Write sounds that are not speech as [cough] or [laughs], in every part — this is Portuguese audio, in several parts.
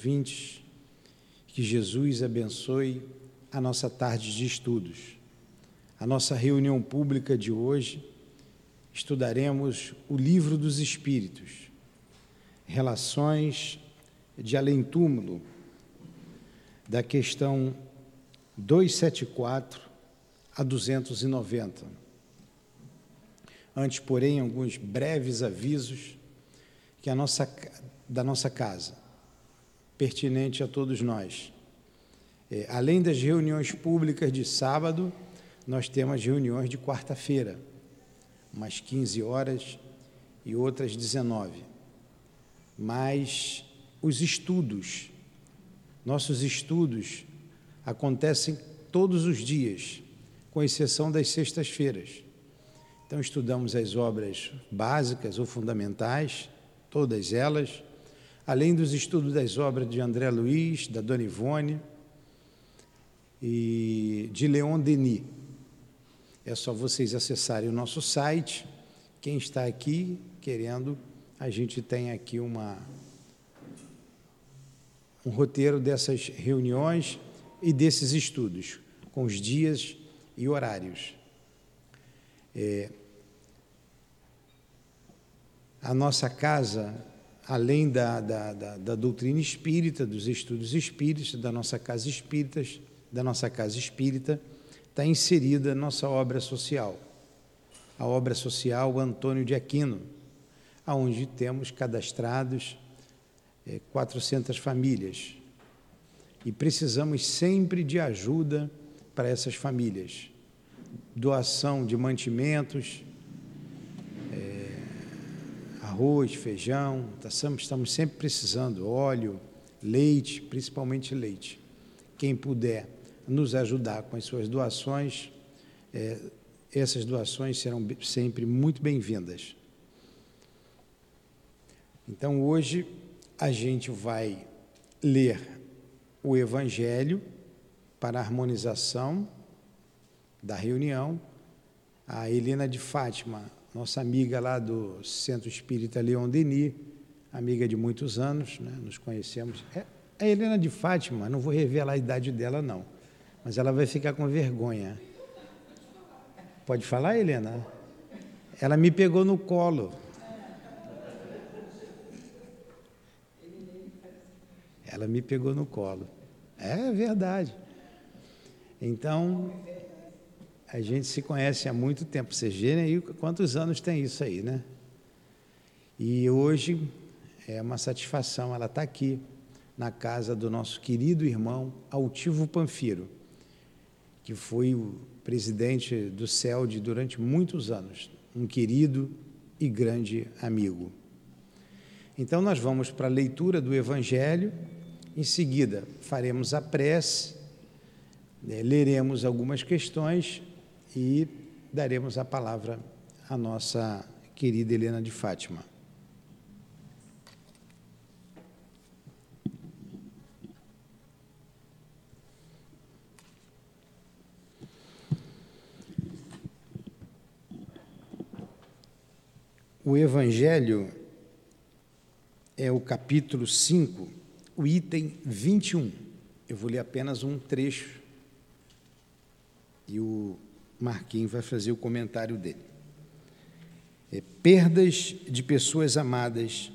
ouvintes, que Jesus abençoe a nossa tarde de estudos. A nossa reunião pública de hoje estudaremos o Livro dos Espíritos, Relações de Além-Túmulo, da questão 274 a 290. Antes, porém, alguns breves avisos que a nossa, da nossa casa pertinente a todos nós. É, além das reuniões públicas de sábado, nós temos reuniões de quarta-feira, umas 15 horas e outras 19. Mas os estudos, nossos estudos acontecem todos os dias, com exceção das sextas-feiras. Então, estudamos as obras básicas ou fundamentais, todas elas além dos estudos das obras de André Luiz, da Dona Ivone e de Leon Denis. É só vocês acessarem o nosso site. Quem está aqui querendo, a gente tem aqui uma um roteiro dessas reuniões e desses estudos, com os dias e horários. É, a nossa casa além da, da, da, da, doutrina espírita, dos estudos espíritas, da nossa casa espírita, da nossa casa espírita, está inserida nossa obra social, a obra social Antônio de Aquino, aonde temos cadastrados é, 400 famílias. E precisamos sempre de ajuda para essas famílias, doação de mantimentos, arroz, feijão, tá estamos sempre precisando, óleo, leite, principalmente leite. Quem puder nos ajudar com as suas doações, é, essas doações serão sempre muito bem-vindas. Então, hoje, a gente vai ler o Evangelho para a harmonização da reunião. A Helena de Fátima nossa amiga lá do Centro Espírita Leon Denis, amiga de muitos anos, né? nos conhecemos. É a Helena de Fátima, não vou revelar a idade dela, não, mas ela vai ficar com vergonha. Pode falar, Helena? Ela me pegou no colo. Ela me pegou no colo. É verdade. Então, a gente se conhece há muito tempo. Vocês verem aí quantos anos tem isso aí, né? E hoje é uma satisfação ela estar tá aqui na casa do nosso querido irmão Altivo Panfiro, que foi o presidente do CELD durante muitos anos, um querido e grande amigo. Então nós vamos para a leitura do Evangelho, em seguida faremos a prece, né, leremos algumas questões e daremos a palavra à nossa querida Helena de Fátima. O Evangelho é o capítulo 5, o item 21. Eu vou ler apenas um trecho. E o Marquinhos vai fazer o comentário dele. É, perdas de pessoas amadas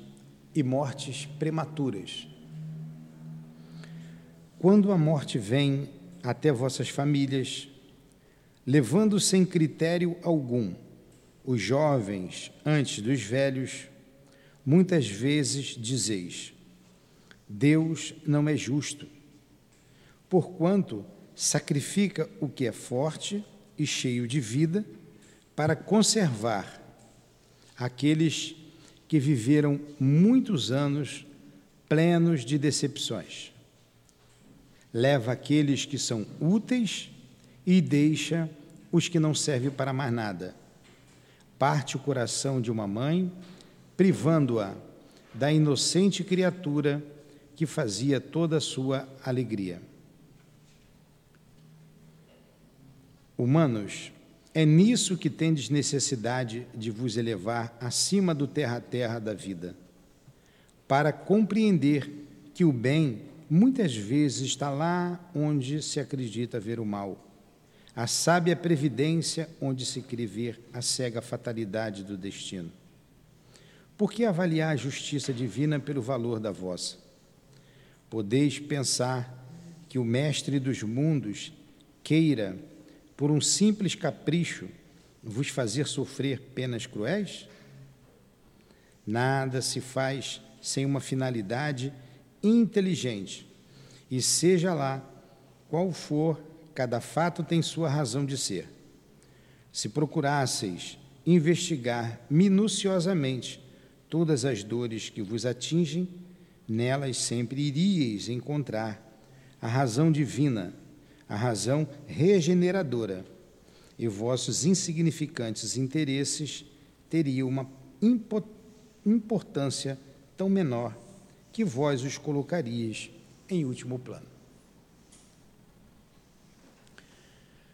e mortes prematuras. Quando a morte vem até vossas famílias, levando sem critério algum os jovens antes dos velhos, muitas vezes dizeis: Deus não é justo, porquanto sacrifica o que é forte e cheio de vida para conservar aqueles que viveram muitos anos plenos de decepções. Leva aqueles que são úteis e deixa os que não servem para mais nada. Parte o coração de uma mãe, privando-a da inocente criatura que fazia toda a sua alegria. Humanos, é nisso que tendes necessidade de vos elevar acima do terra a terra da vida, para compreender que o bem muitas vezes está lá onde se acredita ver o mal. A sábia previdência onde se crê ver a cega fatalidade do destino. Por que avaliar a justiça divina pelo valor da vossa? Podeis pensar que o Mestre dos mundos queira, por um simples capricho, vos fazer sofrer penas cruéis? Nada se faz sem uma finalidade inteligente, e seja lá qual for, cada fato tem sua razão de ser. Se procurasseis investigar minuciosamente todas as dores que vos atingem, nelas sempre iríeis encontrar a razão divina, a razão regeneradora, e vossos insignificantes interesses teriam uma importância tão menor que vós os colocarias em último plano.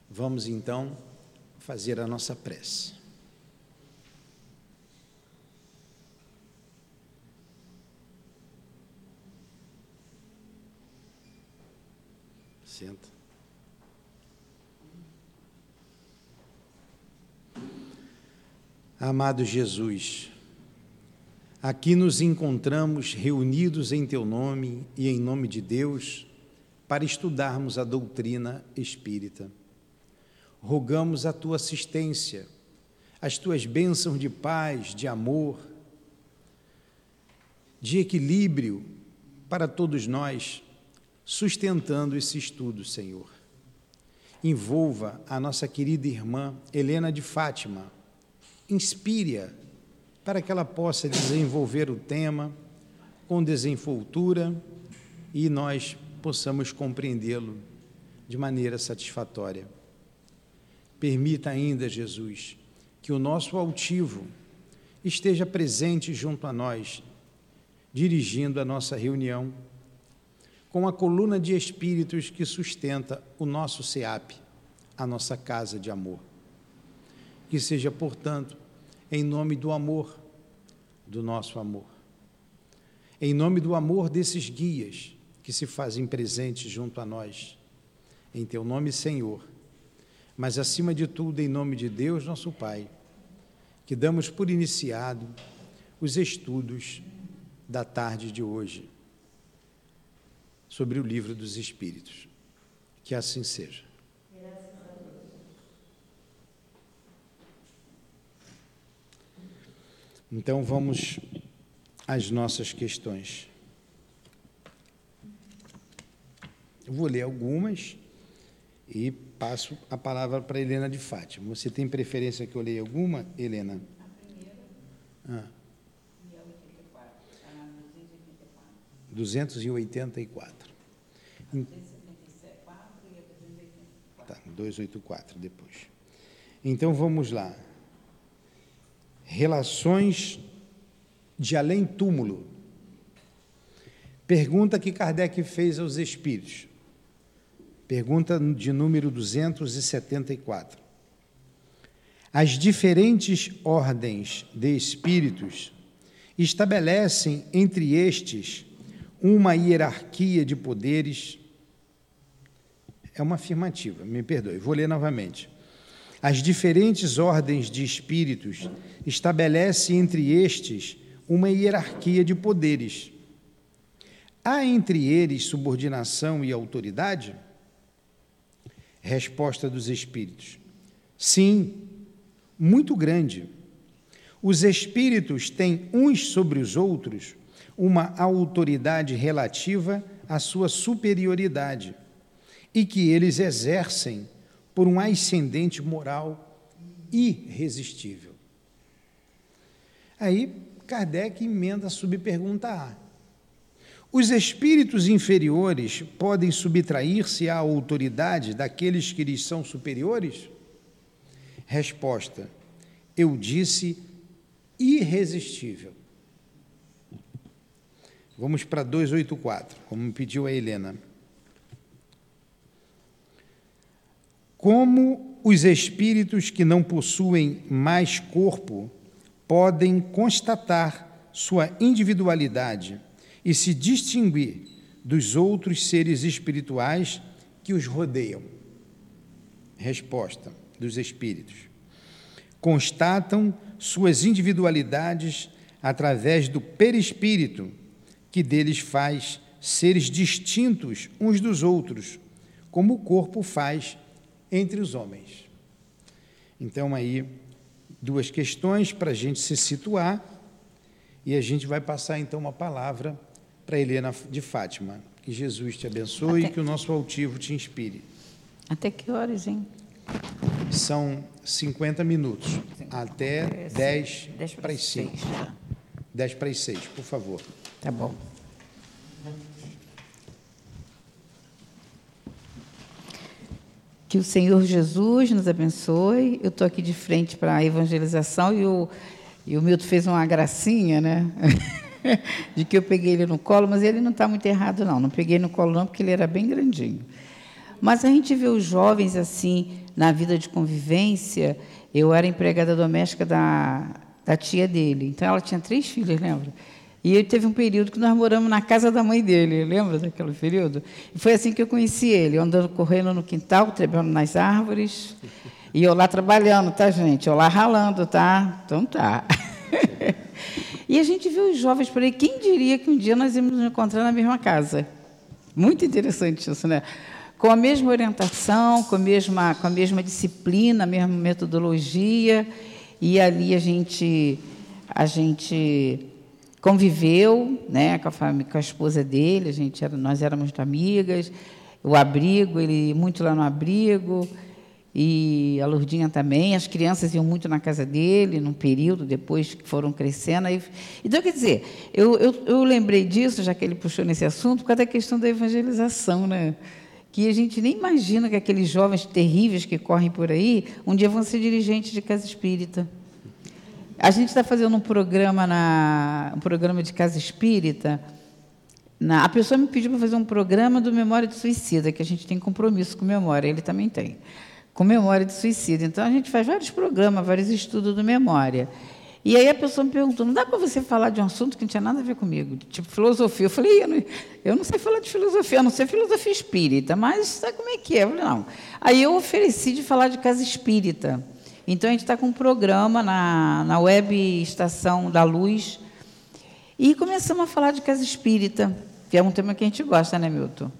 Vamos então fazer a nossa prece. Senta. Amado Jesus, aqui nos encontramos reunidos em Teu nome e em nome de Deus para estudarmos a doutrina espírita. Rogamos a Tua assistência, as Tuas bênçãos de paz, de amor, de equilíbrio para todos nós sustentando esse estudo, Senhor. Envolva a nossa querida irmã Helena de Fátima, inspire-a para que ela possa desenvolver o tema com desenvoltura e nós possamos compreendê-lo de maneira satisfatória. Permita ainda, Jesus, que o nosso altivo esteja presente junto a nós, dirigindo a nossa reunião com a coluna de espíritos que sustenta o nosso SEAP, a nossa casa de amor. Que seja, portanto, em nome do amor, do nosso amor. Em nome do amor desses guias que se fazem presentes junto a nós. Em teu nome, Senhor. Mas, acima de tudo, em nome de Deus, nosso Pai, que damos por iniciado os estudos da tarde de hoje sobre o livro dos Espíritos. Que assim seja. Então vamos às nossas questões. Eu vou ler algumas e passo a palavra para Helena de Fátima. Você tem preferência que eu leia alguma, Helena? A primeira. Ah. 284. Tá, 284 depois. Então vamos lá. Relações de além-túmulo. Pergunta que Kardec fez aos espíritos. Pergunta de número 274. As diferentes ordens de espíritos estabelecem entre estes uma hierarquia de poderes. É uma afirmativa, me perdoe, vou ler novamente. As diferentes ordens de espíritos estabelecem entre estes uma hierarquia de poderes. Há entre eles subordinação e autoridade? Resposta dos espíritos: Sim, muito grande. Os espíritos têm uns sobre os outros uma autoridade relativa à sua superioridade e que eles exercem por um ascendente moral irresistível. Aí Kardec emenda a subpergunta A. Os espíritos inferiores podem subtrair-se à autoridade daqueles que lhes são superiores? Resposta: Eu disse irresistível. Vamos para 284, como pediu a Helena. Como os espíritos que não possuem mais corpo podem constatar sua individualidade e se distinguir dos outros seres espirituais que os rodeiam. Resposta dos espíritos. Constatam suas individualidades através do perispírito, que deles faz seres distintos uns dos outros, como o corpo faz entre os homens. Então, aí, duas questões para a gente se situar e a gente vai passar então uma palavra para Helena de Fátima. Que Jesus te abençoe Até... e que o nosso altivo te inspire. Até que horas, hein? São 50 minutos. Sim. Até 10, 10 para as 5. 10 para as 6, por favor. Tá bom. Que o Senhor Jesus nos abençoe. Eu estou aqui de frente para a evangelização e o, e o Milton fez uma gracinha, né? [laughs] de que eu peguei ele no colo, mas ele não está muito errado, não. Não peguei no colo, não, porque ele era bem grandinho. Mas a gente vê os jovens assim, na vida de convivência. Eu era empregada doméstica da, da tia dele. Então, ela tinha três filhas, lembra? E ele teve um período que nós moramos na casa da mãe dele, lembra daquele período? E foi assim que eu conheci ele, andando correndo no quintal, trabalhando nas árvores. E eu lá trabalhando, tá, gente? Eu lá ralando, tá? Então tá. [laughs] e a gente viu os jovens por aí. Quem diria que um dia nós íamos nos encontrar na mesma casa? Muito interessante isso, né? Com a mesma orientação, com a mesma, com a mesma disciplina, a mesma metodologia. E ali a gente, a gente conviveu né, com, a família, com a esposa dele, a gente era, nós éramos amigas, o abrigo, ele muito lá no abrigo, e a Lourdinha também, as crianças iam muito na casa dele, num período, depois que foram crescendo. Aí, então, quer dizer, eu, eu, eu lembrei disso, já que ele puxou nesse assunto, por causa da questão da evangelização, né? que a gente nem imagina que aqueles jovens terríveis que correm por aí, um dia vão ser dirigentes de casa espírita. A gente está fazendo um programa na um programa de casa espírita. Na, a pessoa me pediu para fazer um programa do Memória de Suicida, que a gente tem compromisso com memória, ele também tem, com memória de suicídio. Então a gente faz vários programas, vários estudos do memória. E aí a pessoa me perguntou: não dá para você falar de um assunto que não tinha nada a ver comigo, tipo filosofia? Eu falei: eu não, eu não sei falar de filosofia, a não ser filosofia espírita, mas sabe como é que é? Eu falei: não. Aí eu ofereci de falar de casa espírita. Então, a gente está com um programa na, na web Estação da Luz e começamos a falar de casa espírita, que é um tema que a gente gosta, né, Milton?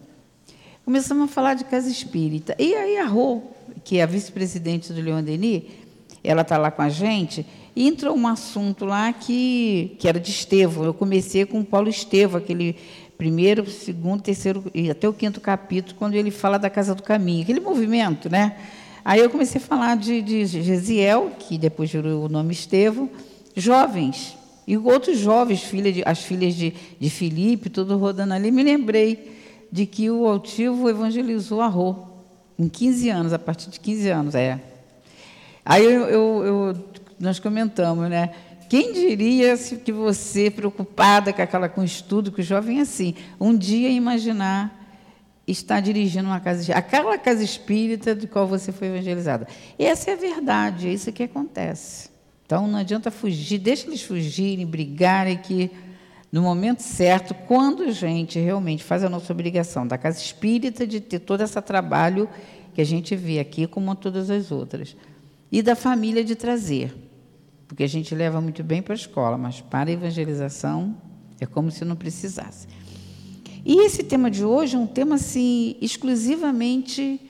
Começamos a falar de casa espírita. E aí a Rô, que é a vice-presidente do Leon Denis, ela está lá com a gente, e entrou um assunto lá que, que era de Estevão. Eu comecei com o Paulo Estevão, aquele primeiro, segundo, terceiro e até o quinto capítulo, quando ele fala da Casa do Caminho, aquele movimento, né? Aí eu comecei a falar de, de Gesiel, que depois virou o nome Estevão, jovens, e outros jovens, filha de, as filhas de, de Filipe, tudo rodando ali. Me lembrei de que o altivo evangelizou a Rô, em 15 anos, a partir de 15 anos, é. Aí eu, eu, eu, nós comentamos, né? Quem diria que você, preocupada com aquela com estudo, que o jovem é assim, um dia imaginar está dirigindo uma casa aquela casa espírita de qual você foi evangelizada. Essa é a verdade, é isso que acontece. Então não adianta fugir, deixa eles fugirem, brigarem que no momento certo, quando a gente realmente faz a nossa obrigação da casa espírita de ter todo esse trabalho que a gente vê aqui, como todas as outras, e da família de trazer, porque a gente leva muito bem para a escola, mas para a evangelização é como se não precisasse. E esse tema de hoje é um tema assim exclusivamente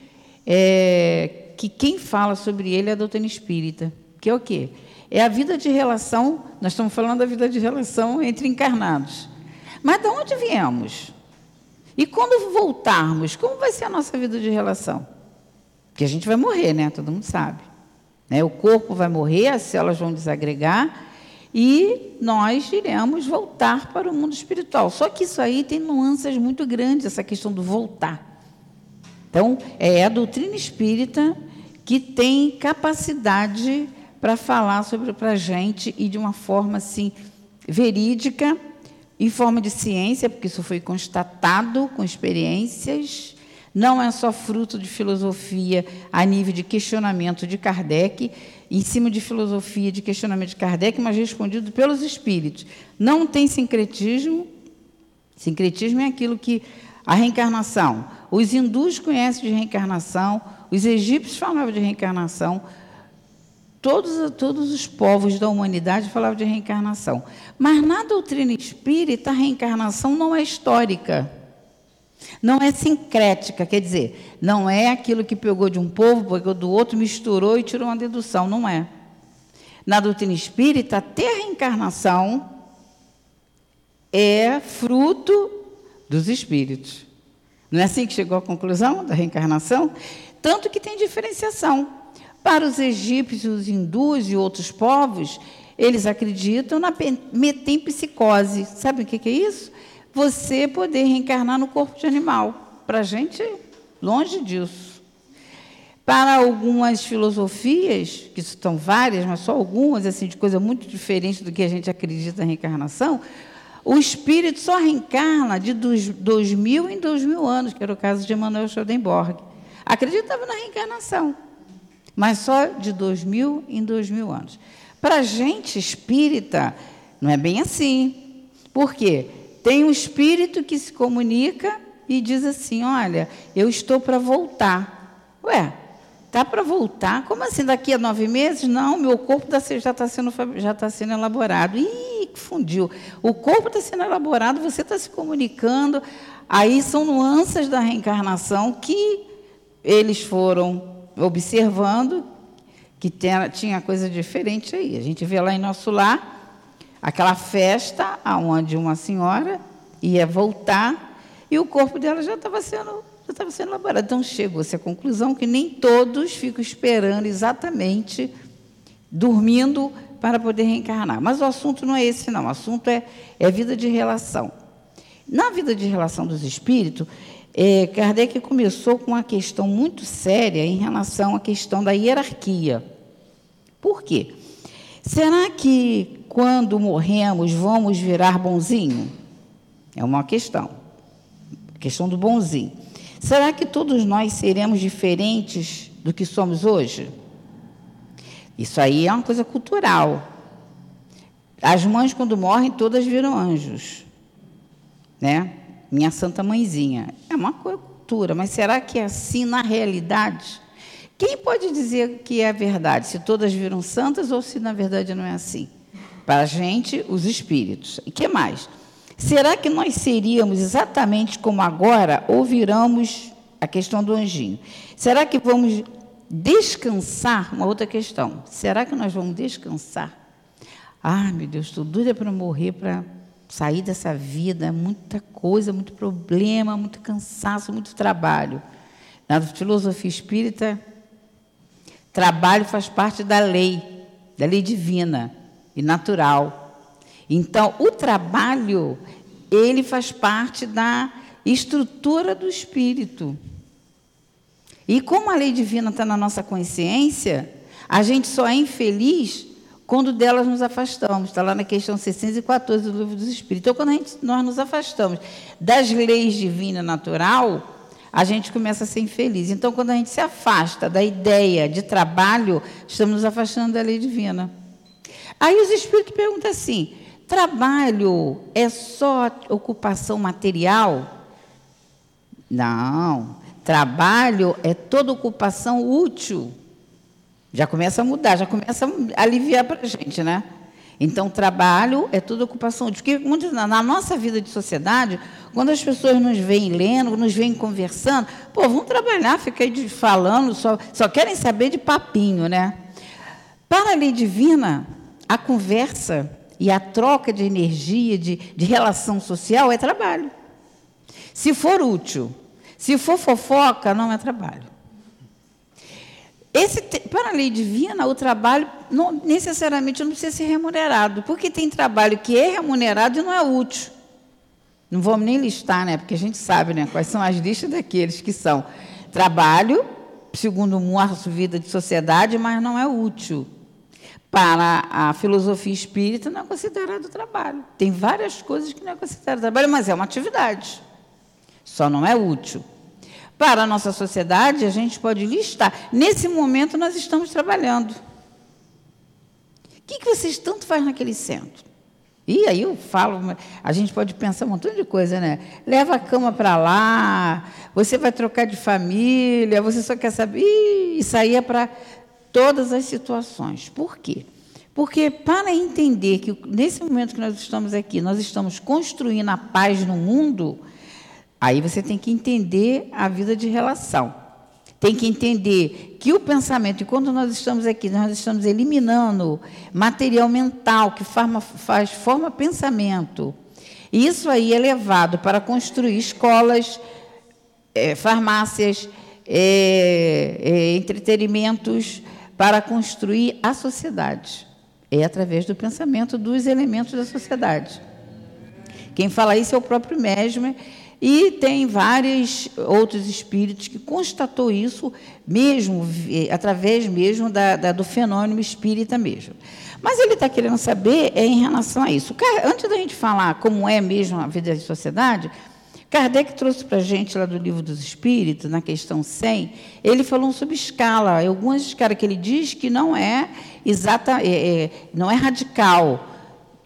é, que quem fala sobre ele é a doutrina espírita, que é o quê? É a vida de relação. Nós estamos falando da vida de relação entre encarnados. Mas de onde viemos? E quando voltarmos, como vai ser a nossa vida de relação? Porque a gente vai morrer, né? Todo mundo sabe. Né? O corpo vai morrer, as células vão desagregar e nós iremos voltar para o mundo espiritual. Só que isso aí tem nuances muito grandes, essa questão do voltar. Então, é a doutrina espírita que tem capacidade para falar sobre para a gente e de uma forma assim verídica, em forma de ciência, porque isso foi constatado com experiências, não é só fruto de filosofia a nível de questionamento de Kardec, em cima de filosofia, de questionamento de Kardec, mas respondido pelos espíritos. Não tem sincretismo, Sincretismo é aquilo que a reencarnação. Os hindus conhecem de reencarnação, os egípcios falavam de reencarnação, todos, todos os povos da humanidade falavam de reencarnação. Mas na doutrina espírita, a reencarnação não é histórica. Não é sincrética, quer dizer, não é aquilo que pegou de um povo, pegou do outro, misturou e tirou uma dedução. Não é. Na doutrina espírita, ter reencarnação é fruto dos espíritos. Não é assim que chegou à conclusão da reencarnação? Tanto que tem diferenciação. Para os egípcios, os hindus e outros povos, eles acreditam na metempsicose. Sabe o que é isso? Você poder reencarnar no corpo de animal. Para a gente, longe disso. Para algumas filosofias, que estão várias, mas só algumas, assim, de coisa muito diferente do que a gente acredita na reencarnação, o espírito só reencarna de dois mil em dois mil anos, que era o caso de Emmanuel Swedenborg. Acreditava na reencarnação, mas só de dois mil em dois mil anos. Para a gente espírita, não é bem assim. Por quê? Tem um espírito que se comunica e diz assim: Olha, eu estou para voltar. Ué, Tá para voltar? Como assim? Daqui a nove meses? Não, meu corpo tá já está sendo, já tá sendo elaborado. Ih, fundiu. O corpo está sendo elaborado, você está se comunicando. Aí são nuances da reencarnação que eles foram observando que tinha coisa diferente aí. A gente vê lá em nosso lar aquela festa onde uma senhora ia voltar e o corpo dela já estava sendo já estava sendo elaborado. Então chegou-se à conclusão que nem todos ficam esperando exatamente, dormindo para poder reencarnar. Mas o assunto não é esse, não. O assunto é, é vida de relação. Na vida de relação dos espíritos, é, Kardec começou com uma questão muito séria em relação à questão da hierarquia. Por quê? Será que quando morremos vamos virar bonzinho? É uma questão. A questão do bonzinho. Será que todos nós seremos diferentes do que somos hoje? Isso aí é uma coisa cultural. As mães, quando morrem, todas viram anjos. Né? Minha santa mãezinha. É uma cultura, mas será que é assim na realidade? Quem pode dizer que é verdade? Se todas viram santas ou se na verdade não é assim? Para a gente, os espíritos. E que mais? Será que nós seríamos exatamente como agora ou viramos a questão do anjinho? Será que vamos descansar? Uma outra questão. Será que nós vamos descansar? Ah, meu Deus, estou doida para morrer, para sair dessa vida. Muita coisa, muito problema, muito cansaço, muito trabalho. Na filosofia espírita, trabalho faz parte da lei, da lei divina e natural. Então, o trabalho, ele faz parte da estrutura do espírito. E como a lei divina está na nossa consciência, a gente só é infeliz quando delas nos afastamos. Está lá na questão 614 do livro dos Espíritos. Então, quando gente, nós nos afastamos das leis divina natural, a gente começa a ser infeliz. Então, quando a gente se afasta da ideia de trabalho, estamos nos afastando da lei divina. Aí os Espíritos perguntam assim: Trabalho é só ocupação material? Não. Trabalho é toda ocupação útil. Já começa a mudar, já começa a aliviar para a gente, né? Então, trabalho é toda ocupação útil. Porque na nossa vida de sociedade, quando as pessoas nos veem lendo, nos veem conversando, pô, vamos trabalhar, fica aí falando, só, só querem saber de papinho, né? Para a lei divina, a conversa e a troca de energia, de, de relação social, é trabalho. Se for útil, se for fofoca, não é trabalho. Esse, para a lei divina, o trabalho não, necessariamente não precisa ser remunerado, porque tem trabalho que é remunerado e não é útil. Não vamos nem listar, né? Porque a gente sabe, né? Quais são as listas daqueles que são trabalho, segundo a vida de sociedade, mas não é útil para a filosofia espírita não é considerado trabalho. Tem várias coisas que não é considerado trabalho, mas é uma atividade. Só não é útil. Para a nossa sociedade, a gente pode listar. Nesse momento, nós estamos trabalhando. O que, que vocês tanto fazem naquele centro? E aí eu falo, a gente pode pensar um montão de coisa, né? Leva a cama para lá, você vai trocar de família, você só quer saber. Ih, isso aí é para todas as situações. Por quê? Porque para entender que nesse momento que nós estamos aqui, nós estamos construindo a paz no mundo, aí você tem que entender a vida de relação. Tem que entender que o pensamento, e quando nós estamos aqui, nós estamos eliminando material mental que forma, faz, forma pensamento. E isso aí é levado para construir escolas, é, farmácias, é, é, entretenimentos, para construir a sociedade. É através do pensamento dos elementos da sociedade. Quem fala isso é o próprio Mesmer, e tem vários outros espíritos que constatou isso mesmo, através mesmo da, da, do fenômeno espírita mesmo. Mas ele está querendo saber é em relação a isso. Antes da gente falar como é mesmo a vida da sociedade, Kardec trouxe para a gente lá do livro dos Espíritos, na questão 100, ele falou sobre escala, algumas escalas que ele diz que não é exata, é, é, não é radical,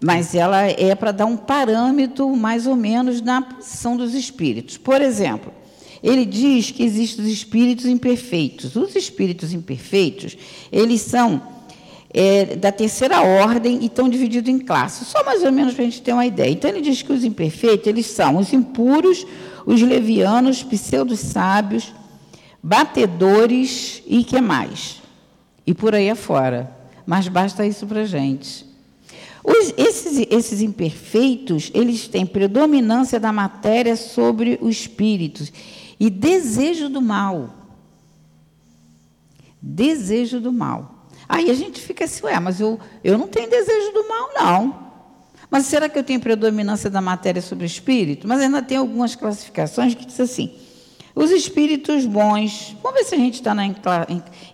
mas ela é para dar um parâmetro mais ou menos na posição dos espíritos. Por exemplo, ele diz que existem os espíritos imperfeitos. Os espíritos imperfeitos, eles são é, da terceira ordem e estão divididos em classes, só mais ou menos para a gente ter uma ideia. Então, ele diz que os imperfeitos, eles são os impuros, os levianos, pseudos sábios, batedores e que mais? E por aí afora. Mas basta isso para a gente. Os, esses, esses imperfeitos, eles têm predominância da matéria sobre os espíritos e desejo do mal. Desejo do mal. Aí a gente fica assim, ué, mas eu, eu não tenho desejo do mal, não. Mas será que eu tenho predominância da matéria sobre o espírito? Mas ainda tem algumas classificações que diz assim: os espíritos bons. Vamos ver se a gente está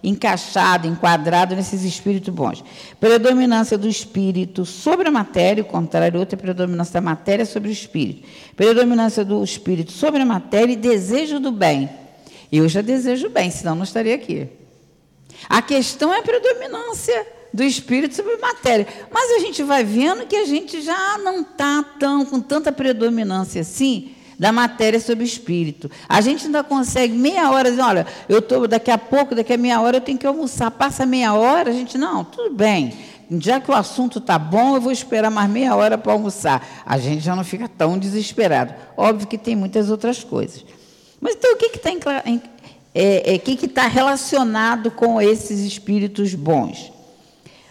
encaixado, enquadrado nesses espíritos bons. Predominância do espírito sobre a matéria, o contrário, outra é predominância da matéria sobre o espírito. Predominância do espírito sobre a matéria e desejo do bem. Eu já desejo bem, senão não estaria aqui. A questão é a predominância do espírito sobre a matéria. Mas a gente vai vendo que a gente já não está tão com tanta predominância assim da matéria sobre o espírito. A gente ainda consegue meia hora, dizer, olha, eu estou daqui a pouco, daqui a meia hora eu tenho que almoçar. Passa meia hora, a gente, não, tudo bem. Já que o assunto está bom, eu vou esperar mais meia hora para almoçar. A gente já não fica tão desesperado. Óbvio que tem muitas outras coisas. Mas então o que está é, é, que que tá relacionado com esses espíritos bons?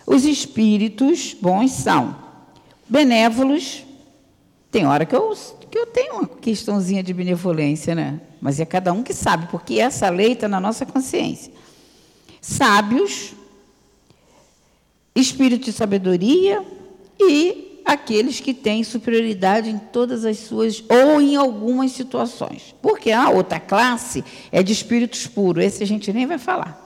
Os espíritos bons são benévolos. Tem hora que eu que eu tenho uma questãozinha de benevolência, né? Mas é cada um que sabe, porque essa lei está na nossa consciência. Sábios, espírito de sabedoria e aqueles que têm superioridade em todas as suas, ou em algumas situações. Porque a outra classe é de espíritos puros, esse a gente nem vai falar.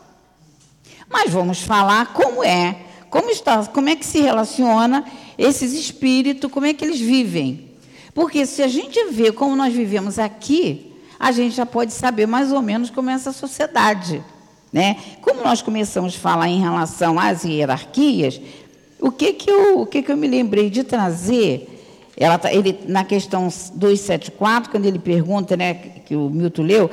Mas vamos falar como é, como está, como é que se relaciona esses espíritos, como é que eles vivem. Porque se a gente vê como nós vivemos aqui, a gente já pode saber mais ou menos como é essa sociedade. Né? Como nós começamos a falar em relação às hierarquias, o que, que, eu, o que, que eu me lembrei de trazer? Ela, tá, ele, na questão 274, quando ele pergunta, né, que o Milton leu,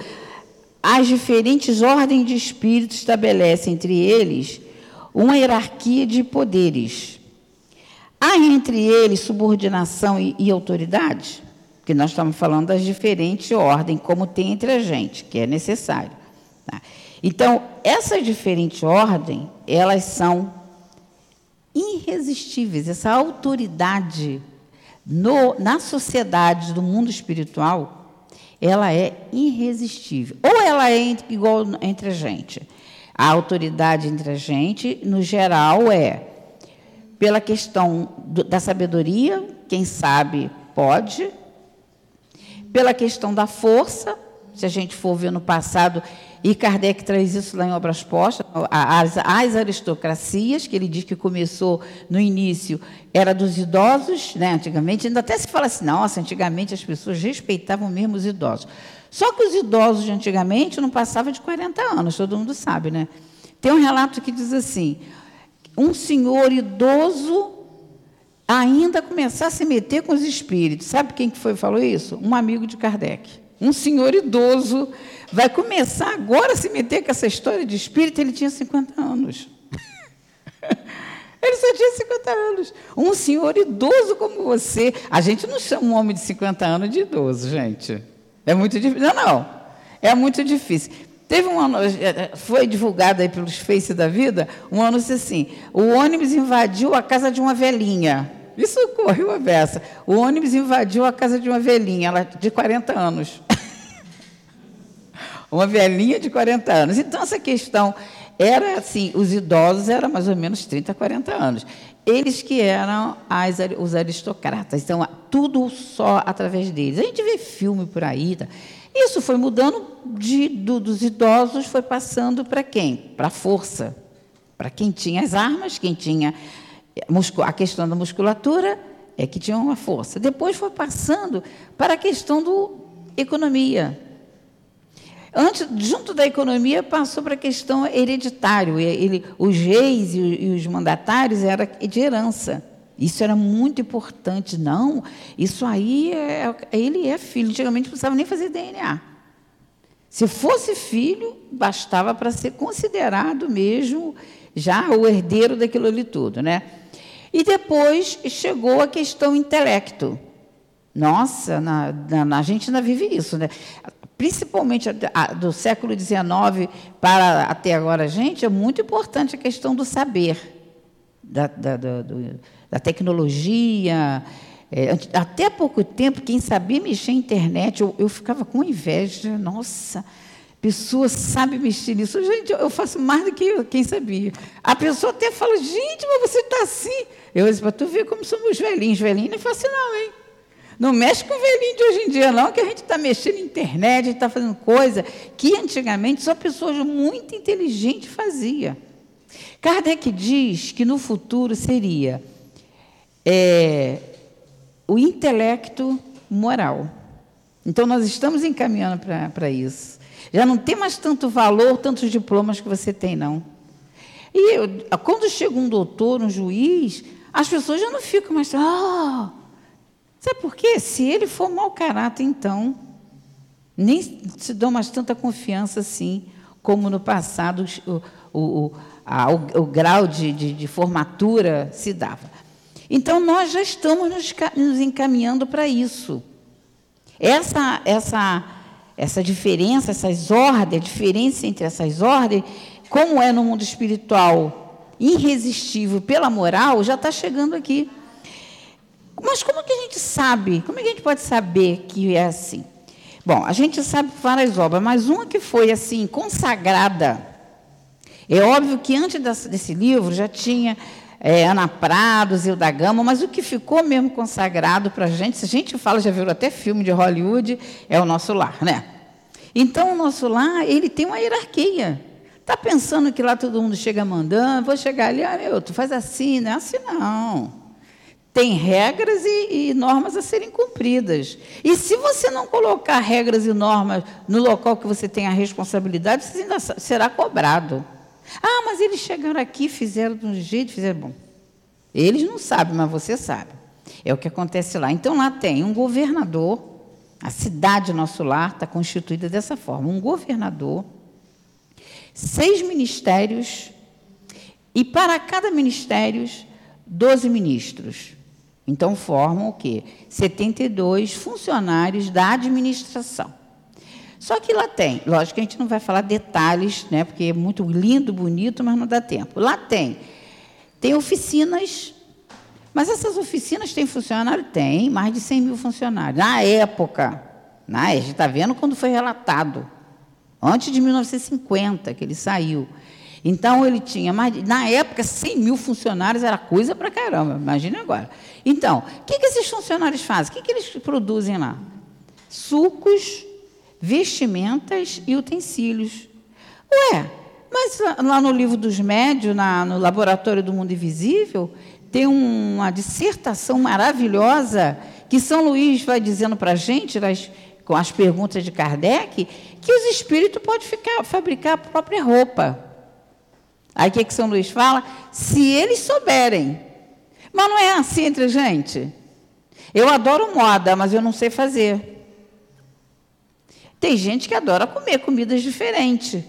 as diferentes ordens de espíritos estabelecem entre eles uma hierarquia de poderes. Há entre eles subordinação e, e autoridade? Porque nós estamos falando das diferentes ordens, como tem entre a gente, que é necessário. Tá? Então, essas diferentes ordens, elas são irresistíveis. Essa autoridade no, na sociedade do mundo espiritual, ela é irresistível. Ou ela é igual entre a gente. A autoridade entre a gente, no geral, é pela questão do, da sabedoria, quem sabe pode, pela questão da força, se a gente for ver no passado, e Kardec traz isso lá em Obras Postas, as, as aristocracias, que ele diz que começou no início, era dos idosos, né, antigamente, ainda até se fala assim, nossa, antigamente as pessoas respeitavam mesmo os idosos. Só que os idosos de antigamente não passavam de 40 anos, todo mundo sabe, né? Tem um relato que diz assim: um senhor idoso ainda começar a se meter com os espíritos. Sabe quem que foi falou isso? Um amigo de Kardec. Um senhor idoso vai começar agora a se meter com essa história de espírito. Ele tinha 50 anos. [laughs] Ele só tinha 50 anos. Um senhor idoso como você. A gente não chama um homem de 50 anos de idoso, gente. É muito difícil. Não, não. É muito difícil. Teve um é, é, foi divulgado aí pelos Face da vida, um ano assim, o ônibus invadiu a casa de uma velhinha. Isso ocorreu a beça. O ônibus invadiu a casa de uma velhinha, ela de 40 anos. Uma velhinha de 40 anos. Então, essa questão era assim, os idosos eram mais ou menos 30, 40 anos. Eles que eram as, os aristocratas. Então, tudo só através deles. A gente vê filme por aí. Tá? Isso foi mudando de, do, dos idosos, foi passando para quem? Para a força. Para quem tinha as armas, quem tinha a questão da musculatura, é que tinha uma força. Depois foi passando para a questão da economia. Antes, junto da economia, passou para a questão hereditária. Ele, os reis e, os mandatários era de herança. Isso era muito importante. Não, isso aí, é, ele é filho. Antigamente não precisava nem fazer DNA. Se fosse filho, bastava para ser considerado mesmo já o herdeiro daquilo ali tudo, né? E depois chegou a questão intelecto. Nossa, na, na, a gente ainda vive isso, né? Principalmente do século XIX para até agora, gente, é muito importante a questão do saber, da, da, da, da tecnologia. É, até pouco tempo, quem sabia mexer na internet, eu, eu ficava com inveja. Nossa, pessoa sabe mexer nisso. Gente, eu faço mais do que quem sabia. A pessoa até fala, gente, mas você está assim. Eu disse, para tu ver como somos velhinhos. Velhinho não é fácil não, hein? Não mexe com o velhinho de hoje em dia, não, que a gente está mexendo na internet, está fazendo coisa que antigamente só pessoas muito inteligentes faziam. Kardec diz que no futuro seria é, o intelecto moral. Então, nós estamos encaminhando para isso. Já não tem mais tanto valor, tantos diplomas que você tem, não. E eu, quando chega um doutor, um juiz, as pessoas já não ficam mais. Ah, Sabe por quê? Se ele for mau caráter, então, nem se dão mais tanta confiança assim, como no passado o, o, a, o, o grau de, de, de, formatura se dava. Então, nós já estamos nos, nos encaminhando para isso. Essa, essa, essa diferença, essas ordens, a diferença entre essas ordens, como é no mundo espiritual irresistível pela moral, já está chegando aqui. Mas como que a gente sabe? Como é que a gente pode saber que é assim? Bom, a gente sabe várias obras, mas uma que foi assim consagrada. É óbvio que antes desse livro já tinha é, Ana Prado, Zilda Gama, mas o que ficou mesmo consagrado para a gente, se a gente fala, já viu até filme de Hollywood, é o nosso lar, né? Então, o nosso lar, ele tem uma hierarquia. Está pensando que lá todo mundo chega mandando, vou chegar ali, ah, meu, tu faz assim, não é assim não tem regras e, e, normas a serem cumpridas. E se você não colocar regras e normas no local que você tem a responsabilidade, você ainda será cobrado. Ah, mas eles chegaram aqui, fizeram de um jeito, fizeram. Bom, eles não sabem, mas você sabe. É o que acontece lá. Então, lá tem um governador, a cidade nosso lar está constituída dessa forma: um governador, seis ministérios, e para cada ministério, doze ministros. Então formam o quê? 72 funcionários da administração. Só que lá tem, lógico que a gente não vai falar detalhes, né, porque é muito lindo, bonito, mas não dá tempo. Lá tem, tem oficinas, mas essas oficinas têm funcionário? Tem, mais de 100 mil funcionários. Na época, na, a gente está vendo quando foi relatado, antes de 1950 que ele saiu. Então, ele tinha mais. Na época, 100 mil funcionários era coisa para caramba, imagine agora. Então, o que, que esses funcionários fazem? O que, que eles produzem lá? Sucos, vestimentas e utensílios. Ué, mas lá no livro dos médios, na, no Laboratório do Mundo Invisível, tem uma dissertação maravilhosa que São Luís vai dizendo para a gente, nas, com as perguntas de Kardec, que os espíritos podem ficar, fabricar a própria roupa. Aí o que, que São Luís fala? Se eles souberem. Mas não é assim entre gente. Eu adoro moda, mas eu não sei fazer. Tem gente que adora comer comidas diferentes.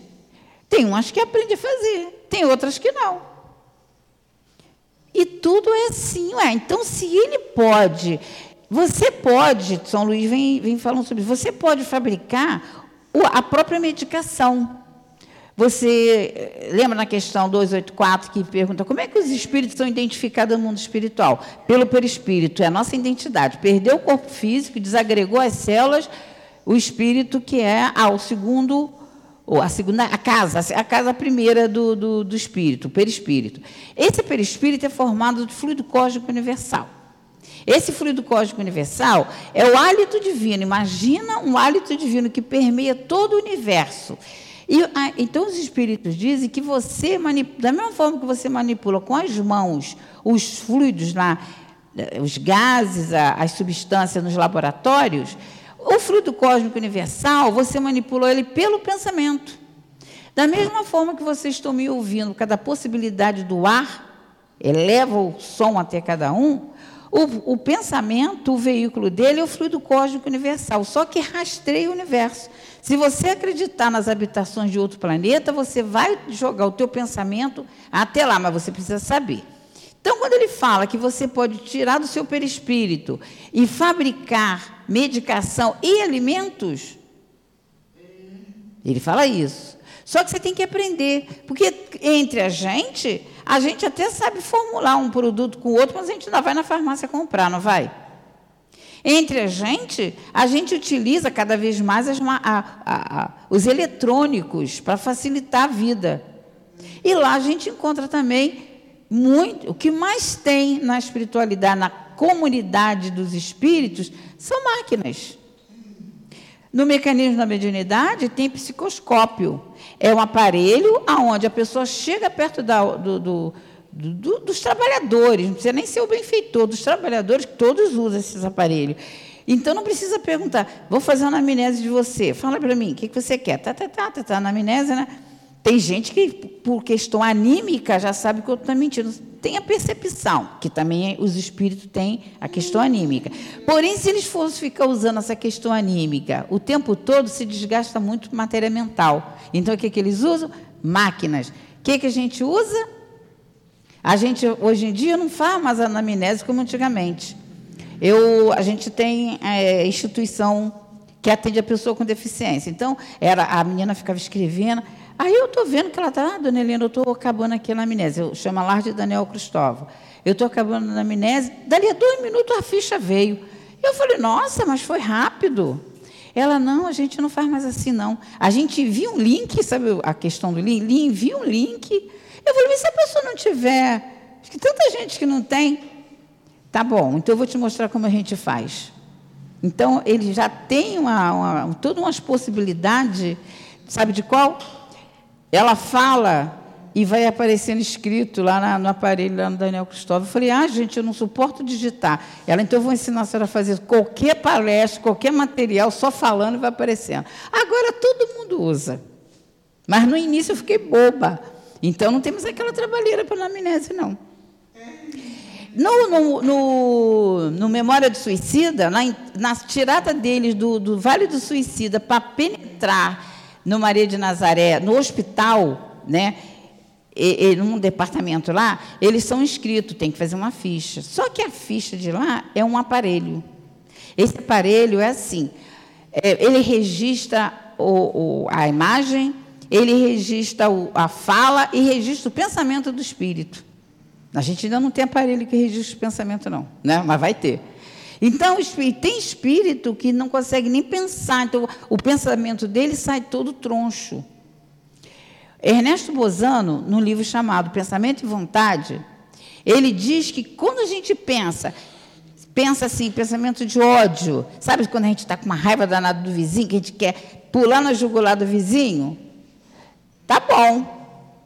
Tem umas que aprende a fazer, tem outras que não. E tudo é assim, ué. Então, se ele pode, você pode, São Luís vem, vem falando sobre isso, você pode fabricar a própria medicação. Você eh, lembra na questão 284 que pergunta como é que os espíritos são identificados no mundo espiritual? Pelo perispírito, é a nossa identidade. Perdeu o corpo físico, desagregou as células, o espírito que é ah, o segundo, ou a segunda, a casa, a casa primeira do, do, do espírito, o perispírito. Esse perispírito é formado de fluido cósmico universal. Esse fluido cósmico universal é o hálito divino. Imagina um hálito divino que permeia todo o universo. E, então os espíritos dizem que você, da mesma forma que você manipula com as mãos os fluidos lá, eh, os gases, as substâncias nos laboratórios, o fruto cósmico universal, você manipula ele pelo pensamento. Da mesma forma que vocês estão me ouvindo, cada possibilidade do ar eleva o som até cada um, o, o, pensamento, o veículo dele é o fluido cósmico universal, só que rastreia o universo. Se você acreditar nas habitações de outro planeta, você vai jogar o teu pensamento até lá, mas você precisa saber. Então, quando ele fala que você pode tirar do seu perispírito e fabricar medicação e alimentos, ele fala isso. Só que você tem que aprender, porque entre a gente, a gente até sabe formular um produto com o outro, mas a gente ainda vai na farmácia comprar, não vai? Entre a gente, a gente utiliza cada vez mais as, a, a, a, os eletrônicos para facilitar a vida. E lá a gente encontra também muito, o que mais tem na espiritualidade, na comunidade dos espíritos, são máquinas. No mecanismo da mediunidade tem psicoscópio. É um aparelho aonde a pessoa chega perto da, do, do, do, dos trabalhadores, não precisa nem ser o benfeitor, dos trabalhadores, que todos usam esses aparelhos. Então não precisa perguntar, vou fazer uma anamnese de você. Fala para mim, o que, que você quer? Tá, tá, tá, tá, tá, anamnese, né? Tem gente que, por questão anímica, já sabe que o outro está mentindo. Tem a percepção, que também os espíritos têm a questão anímica. Porém, se eles fossem ficar usando essa questão anímica o tempo todo, se desgasta muito matéria mental. Então, o que, que eles usam? Máquinas. O que, que a gente usa? A gente, hoje em dia, não faz mais anamnese como antigamente. Eu, a gente tem é, instituição que atende a pessoa com deficiência. Então, era, a menina ficava escrevendo Aí eu estou vendo que ela está, ah, dona Helena, eu estou acabando aqui na amnésia. Eu chamo lá de Daniel Cristóvão. Eu estou acabando na amnésia. Dali a dois minutos a ficha veio. Eu falei, nossa, mas foi rápido. Ela, não, a gente não faz mais assim, não. A gente envia um link, sabe a questão do link? Envia um link. Eu falei, mas se a pessoa não tiver? Acho que tanta gente que não tem. Tá bom, então eu vou te mostrar como a gente faz. Então, ele já tem uma, uma, todas umas possibilidades, sabe de qual? Ela fala e vai aparecendo escrito lá na, no aparelho, lá no Daniel Cristóvão. Eu falei, ah, gente, eu não suporto digitar. Ela, então, eu vou ensinar a senhora a fazer qualquer palestra, qualquer material, só falando e vai aparecendo. Agora, todo mundo usa. Mas no início eu fiquei boba. Então, não temos aquela trabalheira para anamnese, não. No, no, no, no, Memória do Suicida, na, na tirada deles do, do Vale do Suicida para penetrar no Maria de Nazaré, no hospital, né? E, e, num departamento lá, eles são inscritos, tem que fazer uma ficha. Só que a ficha de lá é um aparelho. Esse aparelho é assim: é, ele registra o, o, a imagem, ele registra o, a fala e registra o pensamento do espírito. A gente ainda não tem aparelho que registre o pensamento, não, né? mas vai ter. Então, tem espírito que não consegue nem pensar, então o pensamento dele sai todo troncho. Ernesto Bozano, num livro chamado Pensamento e Vontade, ele diz que quando a gente pensa, pensa assim, pensamento de ódio, sabe quando a gente está com uma raiva danada do vizinho, que a gente quer pular na jugular do vizinho? Tá bom,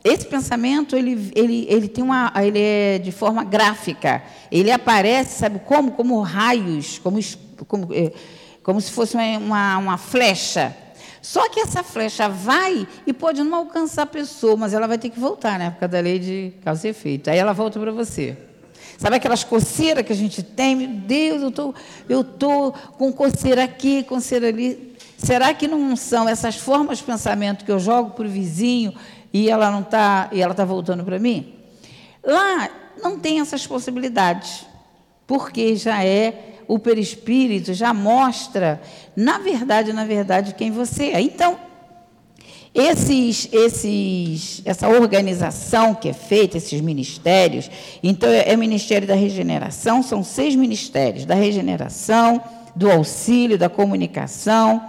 esse pensamento ele, ele, ele tem uma ele é de forma gráfica. Ele aparece sabe como? Como raios como como, é, como se fosse uma, uma flecha. Só que essa flecha vai e pode não alcançar a pessoa mas ela vai ter que voltar né? Por causa da lei de causa e efeito. Aí ela volta para você. Sabe aquelas coceiras que a gente tem? Meu Deus, eu tô, eu tô com coceira aqui, coceira ali. Será que não são essas formas de pensamento que eu jogo para o vizinho e ela não está e ela está voltando para mim? Lá não tem essas possibilidades, porque já é o perispírito, já mostra, na verdade, na verdade, quem você é. Então, esses, esses, essa organização que é feita, esses ministérios, então é, é o Ministério da Regeneração, são seis ministérios: da regeneração, do auxílio, da comunicação,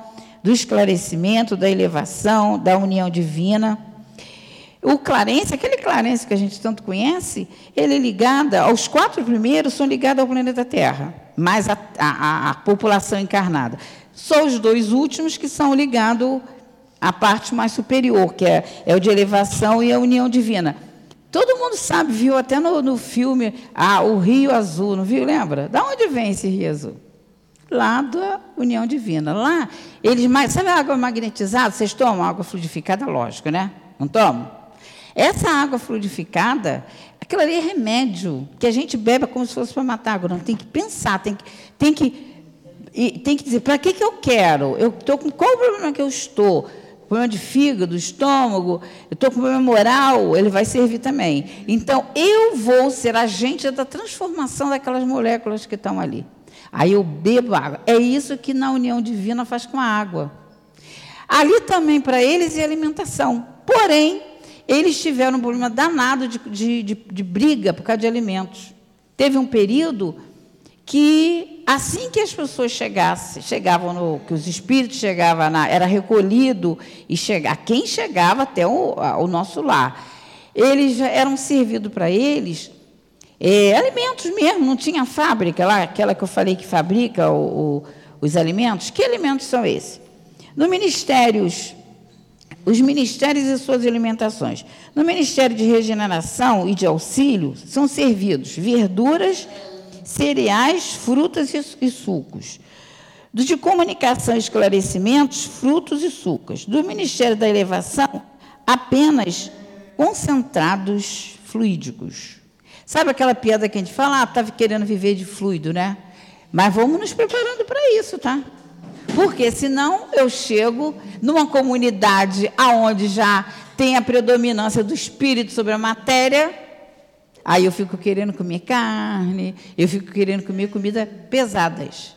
do esclarecimento, da elevação, da união divina o Clarence, aquele Clarence que a gente tanto conhece, ele é ligado, aos quatro primeiros são ligados ao planeta Terra, mais a, a, a população encarnada. Só os dois últimos que são ligados à parte mais superior, que é, é o de elevação e a união divina. Todo mundo sabe, viu até no, no filme ah, o Rio Azul, não viu? Lembra? Da onde vem esse Rio Azul? Lá da União Divina. Lá, eles mais. Sabe a água magnetizada? Vocês tomam água fluidificada? Lógico, né? Não tomam? Essa água fluidificada, aquilo ali é remédio, que a gente bebe como se fosse para matar água. Não, tem que pensar, tem que, tem que, tem que dizer, para que, que eu quero? Eu estou com qual o problema que eu estou? Problema de fígado, estômago, eu estou com problema moral, ele vai servir também. Então, eu vou ser agente da transformação daquelas moléculas que estão ali. Aí eu bebo água. É isso que na união divina faz com a água. Ali também para eles é alimentação. Porém, eles tiveram um problema danado de, de, de, de briga por causa de alimentos. Teve um período que assim que as pessoas chegassem, chegavam no, que os espíritos chegavam na, era recolhido e quem chegava até o, o nosso lar, eles eram servidos para eles é, alimentos mesmo, não tinha fábrica lá, aquela que eu falei que fabrica o, o, os alimentos. Que alimentos são esses? No Ministérios os ministérios e suas alimentações. No Ministério de Regeneração e de Auxílio são servidos verduras, cereais, frutas e, sucos. Do de comunicação e esclarecimentos, frutos e sucos. Do Ministério da Elevação, apenas concentrados fluídicos. Sabe aquela piada que a gente fala? Ah, estava querendo viver de fluido, né? Mas vamos nos preparando para isso, tá? Porque senão eu chego numa comunidade aonde já tem a predominância do espírito sobre a matéria, aí eu fico querendo comer carne, eu fico querendo comer comidas pesadas.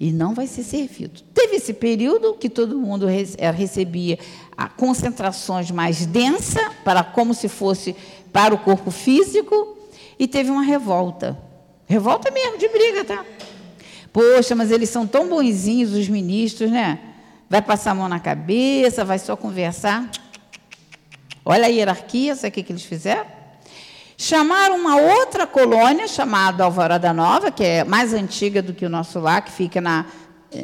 E não vai ser servido. Teve esse período que todo mundo eh, recebia concentrações mais densas, para como se fosse para o corpo físico, e teve uma revolta. Revolta mesmo, de briga, tá? Poxa, mas eles são tão bonzinhos, os ministros, né? Vai passar a mão na cabeça, vai só conversar. Olha a hierarquia, sabe o que, que eles fizeram? Chamaram uma outra colônia chamada Alvorada Nova, que é mais antiga do que o nosso lá, que fica na,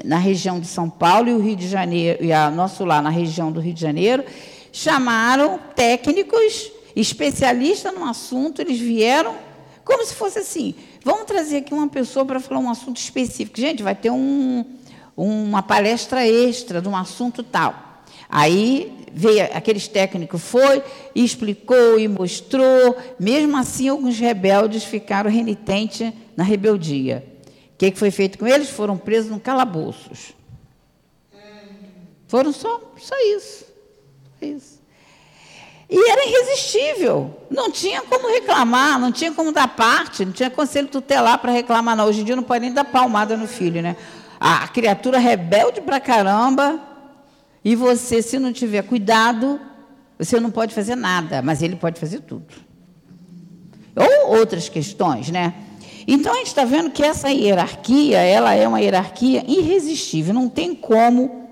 na região de São Paulo e o Rio de Janeiro, e a nosso lá na região do Rio de Janeiro. Chamaram técnicos, especialistas no assunto, eles vieram como se fosse assim: vamos trazer aqui uma pessoa para falar um assunto específico. Gente, vai ter um, uma palestra extra de um assunto tal. Aí veio aqueles técnicos, foi explicou e mostrou. Mesmo assim, alguns rebeldes ficaram renitentes na rebeldia. O que, que foi feito com eles? Foram presos no calabouços. Foram só, só isso. Só isso. E era irresistível. Não tinha como reclamar, não tinha como dar parte, não tinha conselho tutelar para reclamar, não. Hoje em dia não pode nem dar palmada no filho, né? A criatura rebelde pra caramba, e você, se não tiver cuidado, você não pode fazer nada, mas ele pode fazer tudo. Ou outras questões, né? Então a gente está vendo que essa hierarquia, ela é uma hierarquia irresistível, não tem como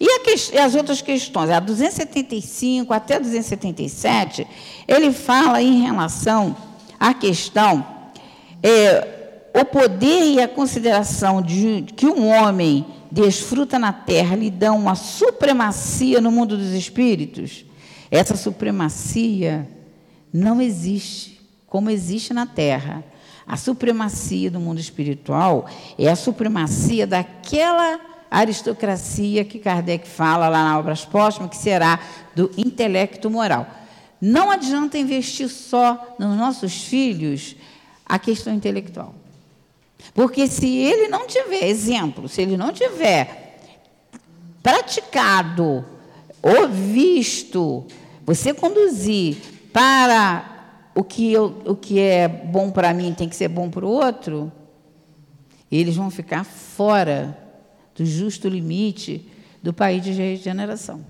e, as outras questões, a 275 até 277, ele fala em relação à questão, é, o poder e a consideração de que um homem desfruta na terra lhe dão uma supremacia no mundo dos espíritos. Essa supremacia não existe como existe na terra. A supremacia do mundo espiritual é a supremacia daquela aristocracia que Kardec fala lá na Obras Póstumas, que será do intelecto moral. Não adianta investir só nos nossos filhos a questão intelectual. Porque se ele não tiver exemplo, se ele não tiver praticado ou visto, você conduzir para o que, eu, o que é bom para mim tem que ser bom para o outro, eles vão ficar fora do justo limite do país de regeneração.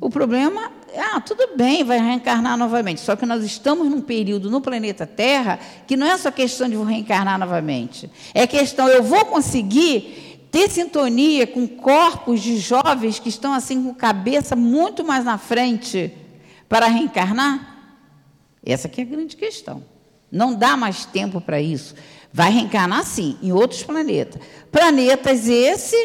O problema, ah, tudo bem, vai reencarnar novamente. Só que nós estamos num período no planeta Terra que não é só questão de reencarnar novamente. É questão, eu vou conseguir ter sintonia com corpos de jovens que estão assim com cabeça muito mais na frente para reencarnar? Essa aqui é a grande questão. Não dá mais tempo para isso. Vai reencarnar sim, em outros planetas. Planetas esse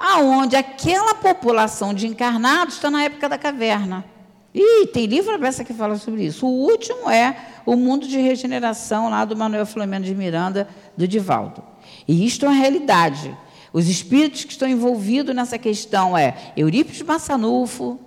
aonde aquela população de encarnados está na época da caverna. E tem livro peça que fala sobre isso. O último é O Mundo de Regeneração, lá do Manuel Flamengo de Miranda, do Divaldo. E isto é uma realidade. Os espíritos que estão envolvidos nessa questão é Eurípides Massanufo,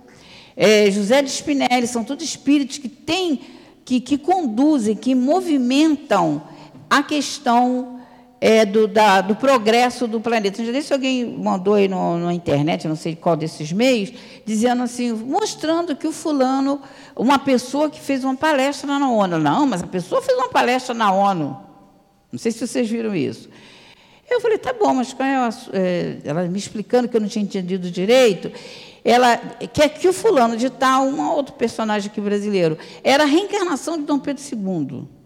é, José de Spinelli, são todos espíritos que têm, que, que conduzem, que movimentam a questão é, do, da, do progresso do planeta. Já se alguém mandou aí no, na internet, não sei qual desses meios, dizendo assim, mostrando que o fulano, uma pessoa que fez uma palestra na ONU. Não, mas a pessoa fez uma palestra na ONU. Não sei se vocês viram isso. Eu falei, tá bom, mas qual é, é ela me explicando que eu não tinha entendido direito. Ela quer que o fulano de tal, um outro personagem aqui brasileiro, era a reencarnação de Dom Pedro II.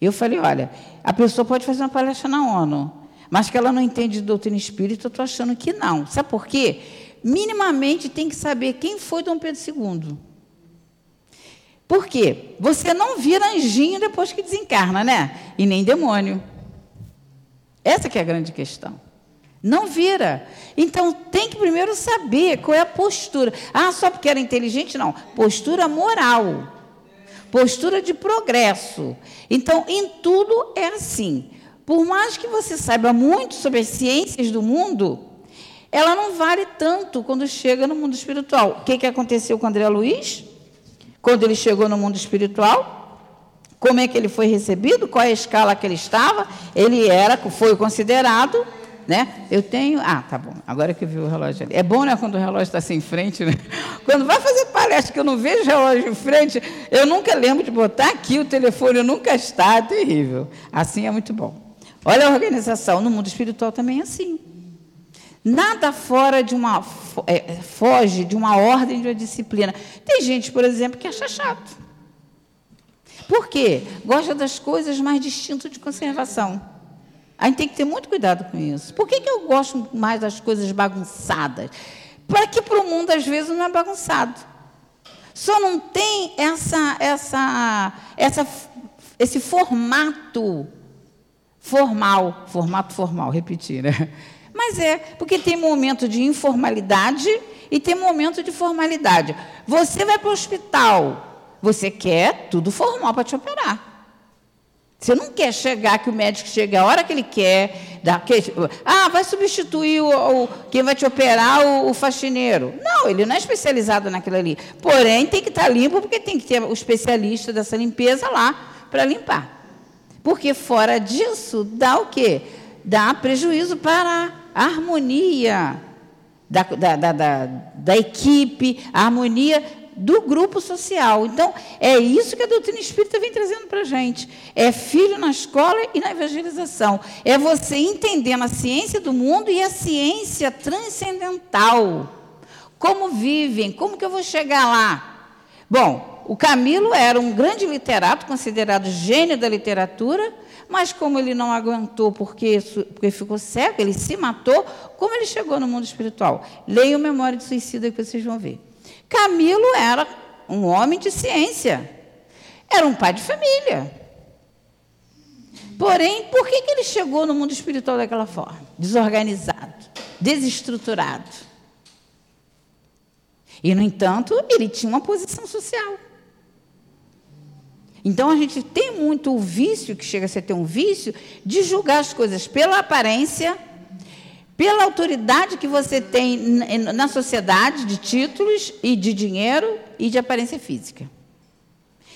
Eu falei, olha, a pessoa pode fazer uma palestra na ONU, mas que ela não entende de doutrina espírita, eu estou achando que não. Sabe por quê? Minimamente tem que saber quem foi Dom Pedro II. Por quê? Você não vira anjinho depois que desencarna, né? E nem demônio. Essa que é a grande questão. Não vira. Então tem que primeiro saber qual é a postura. Ah, só porque era inteligente? Não. Postura moral postura de progresso. Então, em tudo é assim. Por mais que você saiba muito sobre as ciências do mundo, ela não vale tanto quando chega no mundo espiritual. O que, que aconteceu com André Luiz? Quando ele chegou no mundo espiritual? Como é que ele foi recebido? Qual é a escala que ele estava? Ele era, foi considerado né? Eu tenho. Ah, tá bom. Agora que eu vi o relógio ali. É bom, né, quando o relógio está assim em frente, né? [laughs] Quando vai fazer palestra que eu não vejo o relógio em frente, eu nunca lembro de botar aqui o telefone, nunca está. É terrível. Assim é muito bom. Olha a organização. No mundo espiritual também é assim. Nada fora de uma. É, foge de uma ordem, de uma disciplina. Tem gente, por exemplo, que acha chato. Por quê? Gosta das coisas mais distintas de conservação. A gente tem que ter muito cuidado com isso. Por que, que eu gosto mais das coisas bagunçadas? Para que para o mundo, às vezes, não é bagunçado. Só não tem essa, essa, essa, esse formato formal, formato formal, repetir, né? Mas é, porque tem momento de informalidade e tem momento de formalidade. Você vai para o hospital, você quer tudo formal para te operar. Você não quer chegar, que o médico chegue a hora que ele quer, dá, que, ah, vai substituir o, o, quem vai te operar, o, o, faxineiro. Não, ele não é especializado naquilo ali. Porém, tem que estar limpo, porque tem que ter o especialista dessa limpeza lá para limpar. Porque fora disso, dá o quê? Dá prejuízo para a harmonia da, da, da, da, da equipe, a harmonia do grupo social. Então, é isso que a doutrina espírita vem trazendo para a gente. É filho na escola e na evangelização. É você entendendo a ciência do mundo e a ciência transcendental. Como vivem, como que eu vou chegar lá? Bom, o Camilo era um grande literato, considerado gênio da literatura, mas como ele não aguentou porque, porque ficou cego, ele se matou, como ele chegou no mundo espiritual? Leia o Memória de Suicida que vocês vão ver. Camilo era um homem de ciência, era um pai de família. Porém, por que, que ele chegou no mundo espiritual daquela forma? Desorganizado, desestruturado. E, no entanto, ele tinha uma posição social. Então, a gente tem muito o vício, que chega a ser ter um vício, de julgar as coisas pela aparência pela autoridade que você tem na sociedade de títulos e de dinheiro e de aparência física.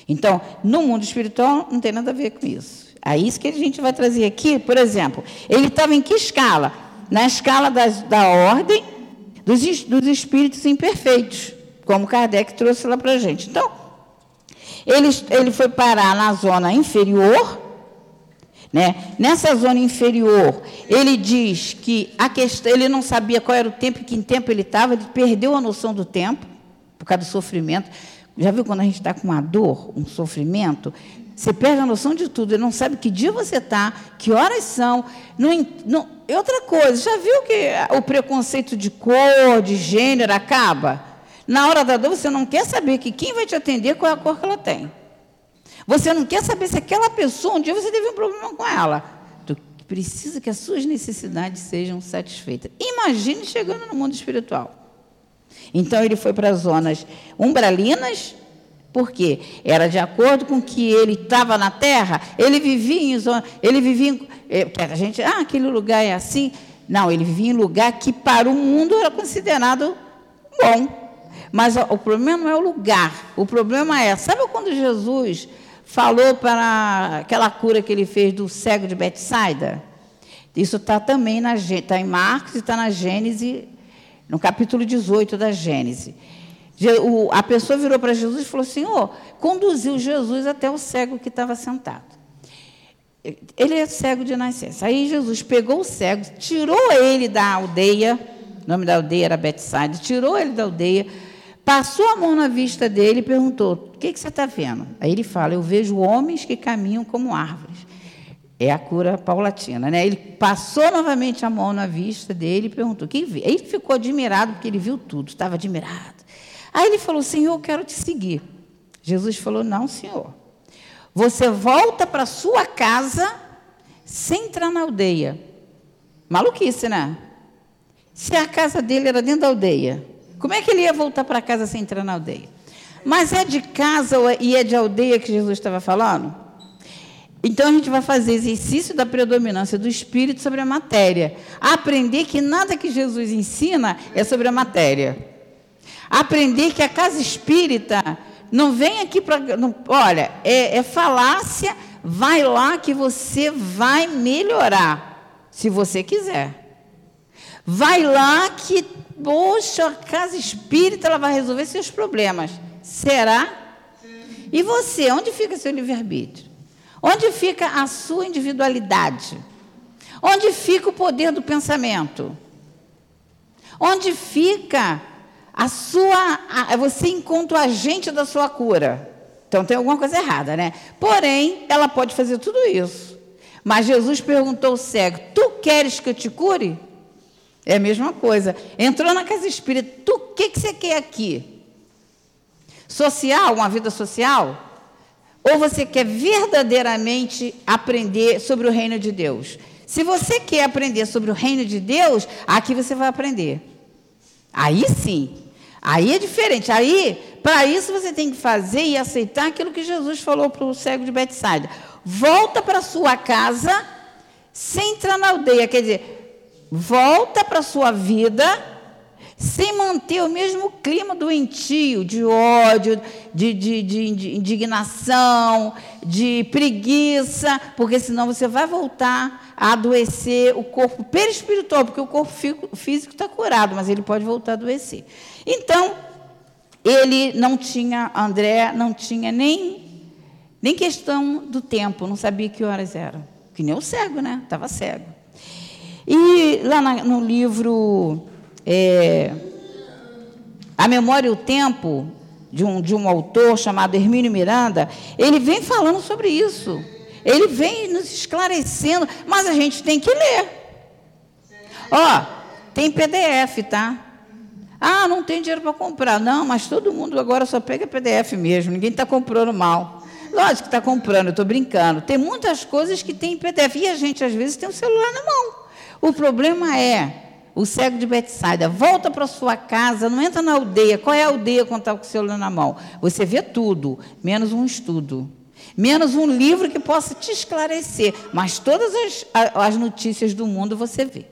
Então, no mundo espiritual, não tem nada a ver com isso. É isso que a gente vai trazer aqui, por exemplo. Ele estava em que escala? Na escala das, da ordem dos, dos espíritos imperfeitos, como Kardec trouxe lá para a gente. Então, ele, ele foi parar na zona inferior, né? Nessa zona inferior, ele diz que a questão, ele não sabia qual era o tempo e que em tempo ele estava, ele perdeu a noção do tempo, por causa do sofrimento. Já viu quando a gente está com uma dor, um sofrimento? Você perde a noção de tudo, ele não sabe que dia você está, que horas são. Não, não, outra coisa, já viu que o preconceito de cor, de gênero acaba? Na hora da dor, você não quer saber que quem vai te atender, qual é a cor que ela tem. Você não quer saber se aquela pessoa, um dia você teve um problema com ela. Tu precisa que as suas necessidades sejam satisfeitas. Imagine chegando no mundo espiritual. Então ele foi para as zonas umbralinas, porque era de acordo com que ele estava na terra, ele vivia em zona, ele vivia em, é, a gente, ah, aquele lugar é assim. Não, ele vivia em lugar que para o mundo era considerado bom. Mas o problema não é o lugar. O problema é, sabe quando Jesus falou para aquela cura que ele fez do cego de Betsaida? Isso está também na, tá em Marcos e está na Gênesis, no capítulo 18 da Gênesis. A pessoa virou para Jesus e falou: Senhor, conduziu Jesus até o cego que estava sentado. Ele é cego de nascença. Aí Jesus pegou o cego, tirou ele da aldeia, o nome da aldeia era Betsaida, tirou ele da aldeia, passou a mão na vista dele e perguntou: O que, que você está vendo? Aí ele fala: Eu vejo homens que caminham como árvores. É a cura paulatina, né? Ele passou novamente a mão na vista dele e perguntou: Quem vê? Aí ele ficou admirado, porque ele viu tudo, estava admirado. Aí ele falou: Senhor, eu quero te seguir. Jesus falou: Não, senhor. Você volta para sua casa sem entrar na aldeia. Maluquice, né? Se a casa dele era dentro da aldeia, como é que ele ia voltar para casa sem entrar na aldeia? Mas é de casa e é de aldeia que Jesus estava falando? Então a gente vai fazer exercício da predominância do espírito sobre a matéria. Aprender que nada que Jesus ensina é sobre a matéria. Aprender que a casa espírita não vem aqui para. Olha, é, é falácia, vai lá que você vai melhorar, se você quiser. Vai lá que, poxa, a casa espírita ela vai resolver seus problemas. Será? E você, onde fica seu livre-arbítrio? Onde fica a sua individualidade? Onde fica o poder do pensamento? Onde fica a sua, a, você encontra o agente da sua cura. Então tem alguma coisa errada, né? Porém, ela pode fazer tudo isso. Mas Jesus perguntou ao cego: Tu queres que eu te cure? É a mesma coisa. Entrou na casa espírita, tu o que, que você quer aqui? Social, uma vida social? Ou você quer verdadeiramente aprender sobre o reino de Deus? Se você quer aprender sobre o reino de Deus, aqui você vai aprender. Aí sim. Aí é diferente. Aí, para isso, você tem que fazer e aceitar aquilo que Jesus falou para o cego de Betsaida. Volta para sua casa sem entrar na aldeia. Quer dizer, volta para a sua vida sem manter o mesmo clima doentio, de ódio, de, de, de, indignação, de preguiça, porque senão você vai voltar a adoecer o corpo perispiritual, porque o corpo físico está curado, mas ele pode voltar a adoecer. Então, ele não tinha, André não tinha nem, nem questão do tempo, não sabia que horas eram. Que nem o cego, né? Estava cego. E lá no livro é, A Memória e o Tempo, de um, de um autor chamado Hermínio Miranda, ele vem falando sobre isso. Ele vem nos esclarecendo, mas a gente tem que ler. Ó, tem PDF, tá? Ah, não tem dinheiro para comprar. Não, mas todo mundo agora só pega PDF mesmo, ninguém está comprando mal. Lógico que está comprando, eu estou brincando. Tem muitas coisas que tem em PDF. E a gente, às vezes, tem o um celular na mão. O problema é o cego de Betsaida, volta para sua casa, não entra na aldeia. Qual é a aldeia quando está com o celular na mão? Você vê tudo, menos um estudo. Menos um livro que possa te esclarecer. Mas todas as, as notícias do mundo você vê.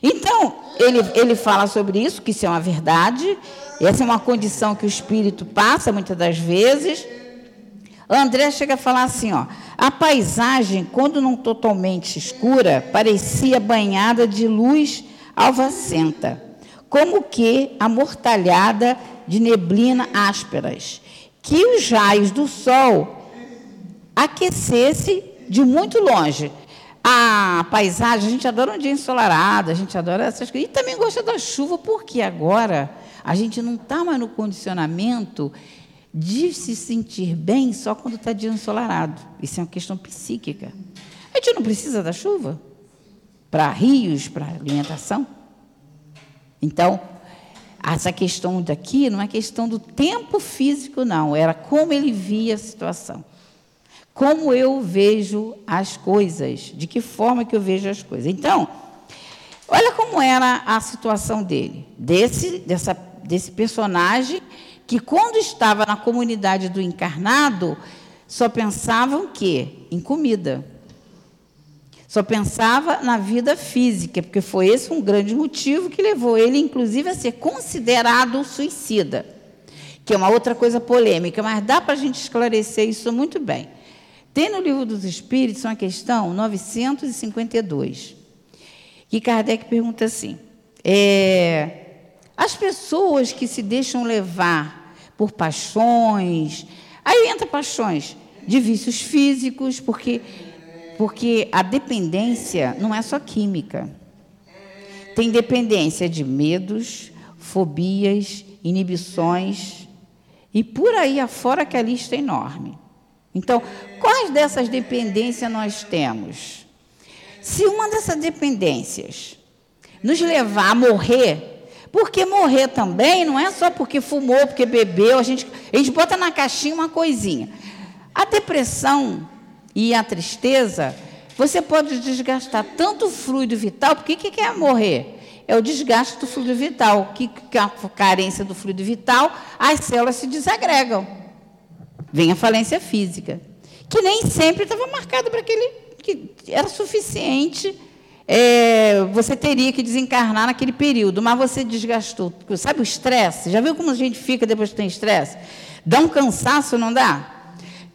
Então, ele, ele fala sobre isso, que isso é uma verdade. Essa é uma condição que o espírito passa muitas das vezes. André chega a falar assim, ó, a paisagem, quando não totalmente escura, parecia banhada de luz alvacenta, como que amortalhada de neblina ásperas, que os raios do sol aquecesse de muito longe. A paisagem, a gente adora um dia ensolarado, a gente adora essas coisas. E também gosta da chuva, porque agora a gente não está mais no condicionamento de se sentir bem só quando está dia ensolarado. Isso é uma questão psíquica. A gente não precisa da chuva para rios, para alimentação. Então, essa questão daqui não é questão do tempo físico, não. Era como ele via a situação. Como eu vejo as coisas. De que forma que eu vejo as coisas. Então, olha como era a situação dele. Desse, dessa, desse personagem que quando estava na comunidade do encarnado, só pensavam que em comida. Só pensava na vida física, porque foi esse um grande motivo que levou ele, inclusive, a ser considerado suicida, que é uma outra coisa polêmica, mas dá para a gente esclarecer isso muito bem. Tem no Livro dos Espíritos uma questão 952, que Kardec pergunta assim: é, as pessoas que se deixam levar por paixões, aí entra paixões de vícios físicos, porque porque a dependência não é só química. Tem dependência de medos, fobias, inibições e por aí afora que a lista é enorme. Então, quais dessas dependências nós temos? Se uma dessas dependências nos levar a morrer, porque morrer também não é só porque fumou, porque bebeu, a gente, a gente bota na caixinha uma coisinha. A depressão e a tristeza, você pode desgastar tanto o fluido vital, porque o que é morrer? É o desgaste do fluido vital, que, a carência do fluido vital, as células se desagregam. Vem a falência física, que nem sempre estava marcada para aquele que era suficiente é, você teria que desencarnar naquele período, mas você desgastou. Sabe o estresse? Já viu como a gente fica depois que tem estresse? Dá um cansaço, não dá?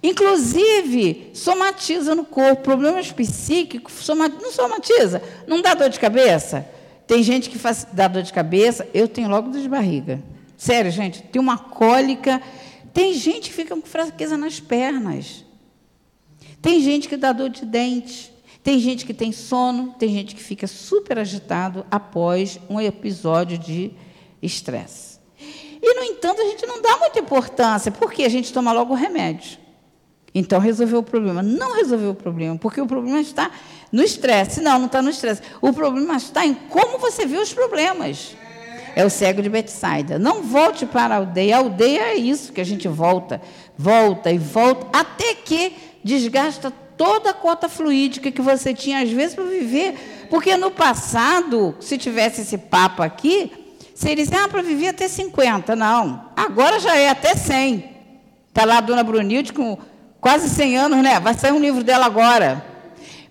Inclusive, somatiza no corpo. Problemas psíquicos, somat... não somatiza. Não dá dor de cabeça? Tem gente que faz, dá dor de cabeça, eu tenho logo dor de barriga. Sério, gente, tem uma cólica. Tem gente que fica com fraqueza nas pernas. Tem gente que dá dor de dente. Tem gente que tem sono, tem gente que fica super agitado após um episódio de estresse. E, no entanto, a gente não dá muita importância, porque a gente toma logo o remédio. Então, resolveu o problema. Não resolveu o problema, porque o problema está no estresse. Não, não está no estresse. O problema está em como você vê os problemas. É o cego de Betsaida. Não volte para a aldeia. A aldeia é isso que a gente volta, volta e volta, até que desgasta toda a cota fluídica que você tinha, às vezes, para viver. Porque no passado, se tivesse esse papo aqui, seria assim, ah, para viver até 50. Não, agora já é até 100. Está lá a dona Brunilde com quase 100 anos, né? Vai sair um livro dela agora.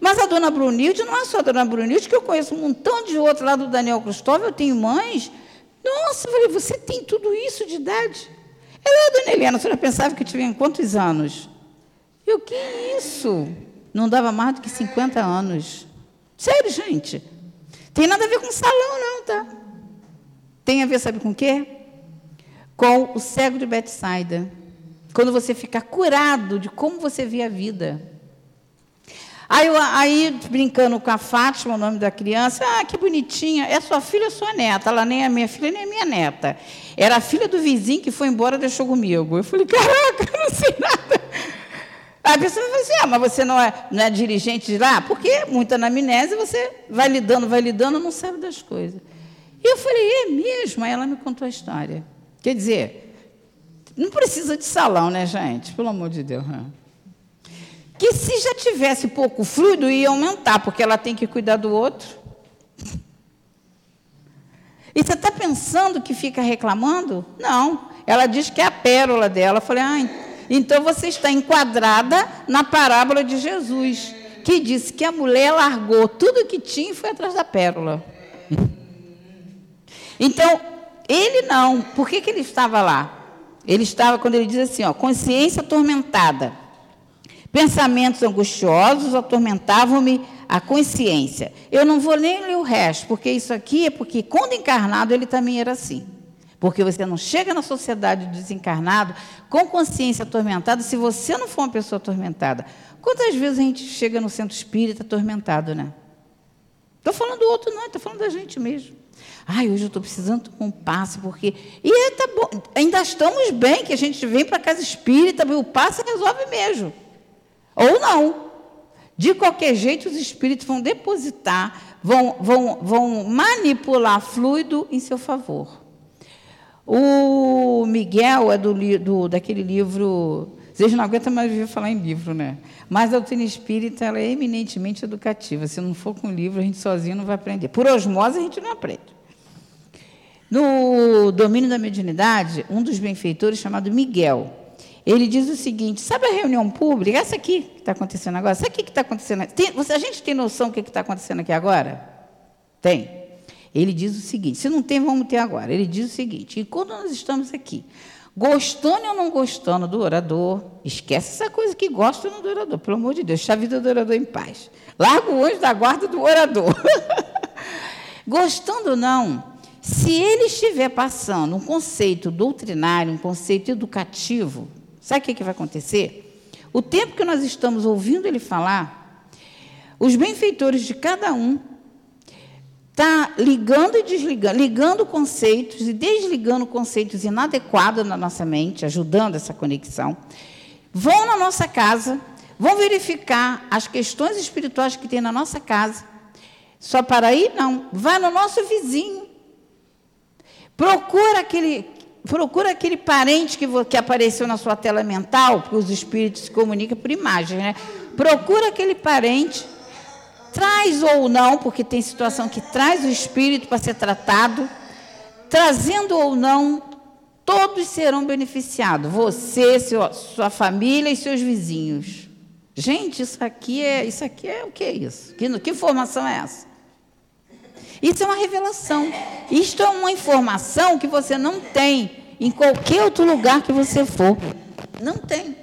Mas a dona Brunilde não é só a dona Brunilde, que eu conheço um montão de outros lá do Daniel Cristóvão, eu tenho mães. Nossa, eu falei, você tem tudo isso de idade? Ela é a dona Helena, a senhora pensava que tinha quantos anos? O que é isso? Não dava mais do que 50 anos. Sério, gente. Tem nada a ver com salão, não, tá? Tem a ver, sabe com o quê? Com o cego de Betsaida. Quando você fica curado de como você vê a vida. Aí, aí, brincando com a Fátima, o nome da criança, ah, que bonitinha, é sua filha ou sua neta? Ela nem é minha filha, nem é minha neta. Era a filha do vizinho que foi embora e deixou comigo. Eu falei, caraca, [laughs] eu não sei nada. A pessoa vai assim, ah, mas você não é, não é dirigente de lá? Porque muita anamnese, você vai lidando, vai lidando, não sabe das coisas. E eu falei, é mesmo? Aí ela me contou a história. Quer dizer, não precisa de salão, né, gente? Pelo amor de Deus. Né? Que se já tivesse pouco fluido, ia aumentar, porque ela tem que cuidar do outro. E você está pensando que fica reclamando? Não. Ela diz que é a pérola dela. Eu falei, ah, então você está enquadrada na parábola de Jesus, que disse que a mulher largou tudo que tinha e foi atrás da pérola. Então, ele não. Por que, que ele estava lá? Ele estava, quando ele diz assim, ó, consciência atormentada. Pensamentos angustiosos atormentavam-me a consciência. Eu não vou nem ler o resto, porque isso aqui é porque quando encarnado ele também era assim. Porque você não chega na sociedade desencarnado com consciência atormentada se você não for uma pessoa atormentada. Quantas vezes a gente chega no centro espírita atormentado, né? Estou falando do outro, não, estou falando da gente mesmo. Ai, hoje eu estou precisando tomar um passe, porque. E é, tá bom, ainda estamos bem que a gente vem para a casa espírita, o passe resolve mesmo. Ou não. De qualquer jeito, os espíritos vão depositar, vão, vão, vão manipular fluido em seu favor. O Miguel é do, do daquele livro. Vocês não aguentam mais ouvir falar em livro, né? Mas a doutrina espírita ela é eminentemente educativa. Se não for com livro, a gente sozinho não vai aprender. Por osmose, a gente não aprende. No domínio da mediunidade, um dos benfeitores, chamado Miguel, ele diz o seguinte: sabe a reunião pública? Essa aqui que está acontecendo agora? Sabe o que está acontecendo? Tem, a gente tem noção do que está acontecendo aqui agora? Tem. Ele diz o seguinte: se não tem, vamos ter agora. Ele diz o seguinte: e quando nós estamos aqui, gostando ou não gostando do orador, esquece essa coisa que gosta ou não do orador, pelo amor de Deus, deixa a vida do orador em paz. Larga o anjo da guarda do orador. [laughs] gostando ou não, se ele estiver passando um conceito doutrinário, um conceito educativo, Sabe o que, que vai acontecer? O tempo que nós estamos ouvindo ele falar, os benfeitores de cada um tá ligando e desligando, ligando conceitos e desligando conceitos inadequados na nossa mente, ajudando essa conexão. Vão na nossa casa, vão verificar as questões espirituais que tem na nossa casa. Só para aí não, vai no nosso vizinho. Procura aquele procura aquele parente que, que apareceu na sua tela mental, porque os espíritos se comunicam por imagem, né? Procura aquele parente, traz ou não, porque tem situação que traz o espírito para ser tratado, trazendo ou não, todos serão beneficiados. Você, seu, sua família e seus vizinhos. Gente, isso aqui é, isso aqui é o que é isso? Que, que informação é essa? Isso é uma revelação. Isto é uma informação que você não tem em qualquer outro lugar que você for. Não tem.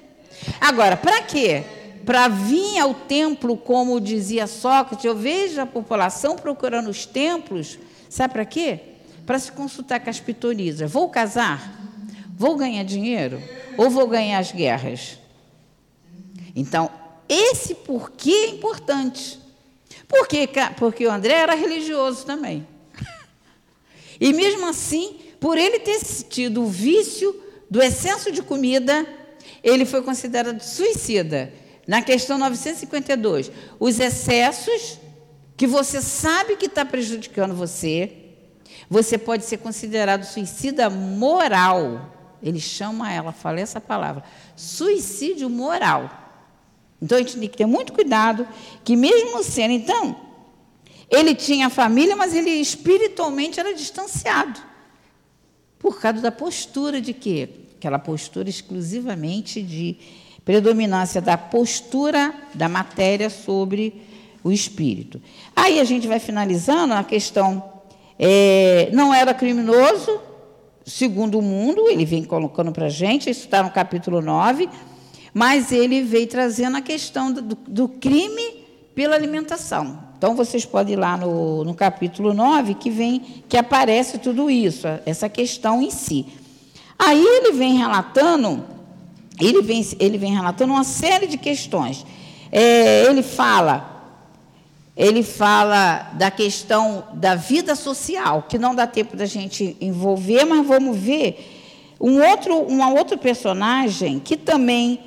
Agora, para quê? Para vir ao templo, como dizia Sócrates, eu vejo a população procurando os templos, sabe para quê? Para se consultar com as pitonisas. Vou casar? Vou ganhar dinheiro? Ou vou ganhar as guerras? Então, esse porquê é importante. Porque, porque o André era religioso também. [laughs] E mesmo assim, por ele ter tido o vício do excesso de comida, ele foi considerado suicida. Na questão 952, os excessos que você sabe que está prejudicando você, você pode ser considerado suicida moral. Ele chama ela, fala essa palavra, suicídio moral. Então a gente tem que ter muito cuidado, que mesmo sendo, então, ele tinha família, mas ele espiritualmente era distanciado. Por causa da postura de quê? Aquela postura exclusivamente de predominância da postura da matéria sobre o espírito. Aí a gente vai finalizando a questão. É, não era criminoso, segundo o mundo, ele vem colocando para a gente, isso está no capítulo 9 mas ele veio trazendo a questão do, do crime pela alimentação. Então vocês podem ir lá no, no capítulo 9 que vem que aparece tudo isso, essa questão em si. Aí ele vem relatando, ele vem, ele vem relatando uma série de questões. É, ele fala, ele fala da questão da vida social, que não dá tempo da gente envolver, mas vamos ver um outro, um outro personagem que também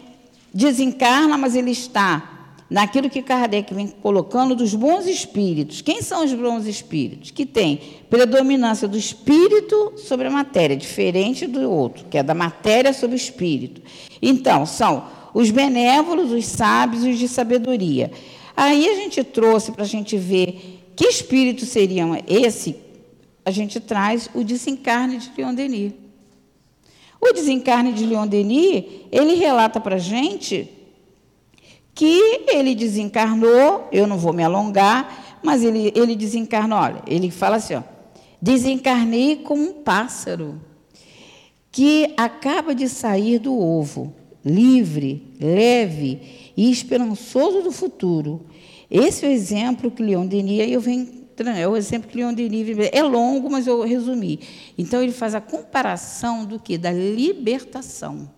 desencarna, mas ele está naquilo que Kardec vem colocando dos bons espíritos. Quem são os bons espíritos? Que tem predominância do espírito sobre a matéria, diferente do outro, que é da matéria sobre o espírito. Então, são os benévolos, os sábios e os de sabedoria. Aí a gente trouxe para a gente ver que espírito seriam esse, a gente traz o desencarne de Leon Denis. O desencarne de Leon Denis, ele relata para a gente que ele desencarnou, eu não vou me alongar, mas ele, ele desencarnou, olha, ele fala assim, ó, desencarnei como um pássaro que acaba de sair do ovo, livre, leve e esperançoso do futuro. Esse é o exemplo que Leon Denis, eu venho é o exemplo que Leon Denis é longo, mas eu resumi. Então ele faz a comparação do que da libertação.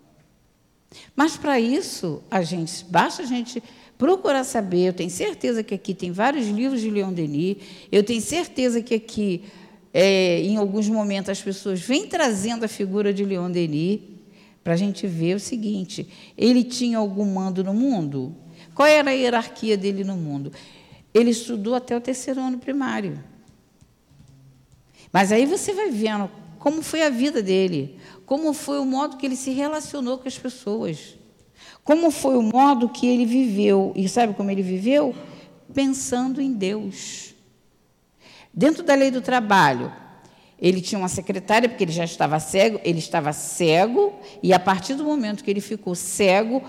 Mas para isso, a gente basta a gente procurar saber. Eu tenho certeza que aqui tem vários livros de Leon Denis. Eu tenho certeza que aqui, é, em alguns momentos, as pessoas vêm trazendo a figura de Leon Denis para a gente ver o seguinte: ele tinha algum mando no mundo? Qual era a hierarquia dele no mundo? Ele estudou até o terceiro ano primário. Mas aí você vai vendo como foi a vida dele, como foi o modo que ele se relacionou com as pessoas, como foi o modo que ele viveu. E sabe como ele viveu? Pensando em Deus. Dentro da lei do trabalho, ele tinha uma secretária, porque ele já estava cego, ele estava cego, e a partir do momento que ele ficou cego,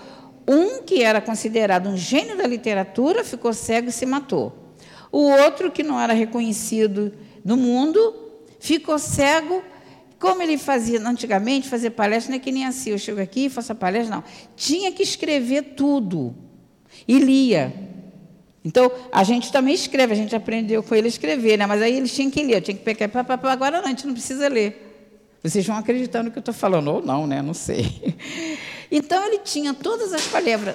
um que era considerado um gênio da literatura ficou cego e se matou. O outro, que não era reconhecido no mundo, ficou cego. Como ele fazia antigamente, fazer palestra não é que nem assim, eu chego aqui e faço a palestra, não. Tinha que escrever tudo. E lia. Então, a gente também escreve, a gente aprendeu com ele a escrever, né? mas aí eles tinham que ler, eu tinha que pegar, agora não, a gente não precisa ler. Vocês vão acreditar no que eu estou falando, ou não, né? Não sei. [laughs] Então ele tinha todas as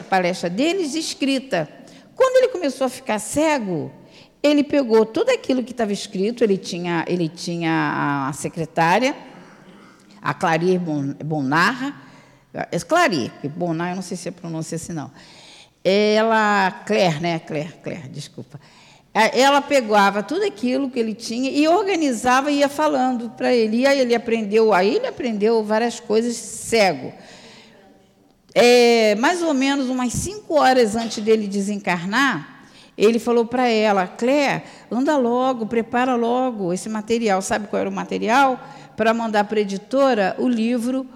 palestras deles escritas. Quando ele começou a ficar cego, ele pegou tudo aquilo que estava escrito, ele tinha, ele tinha a secretária, a Clarir Bonarra, é Clarir, que Bonar eu não sei se pronúncia assim não. Ela, Claire, né? Claire, Claire, desculpa. É, ela pegava tudo aquilo que ele tinha e organizava e ia falando para ele. E aí ele aprendeu, aí ele aprendeu várias coisas cego é, mais ou menos umas cinco horas antes dele desencarnar, ele falou para ela, Clé, anda logo, prepara logo esse material. Sabe qual era o material? Para mandar para a editora o livro.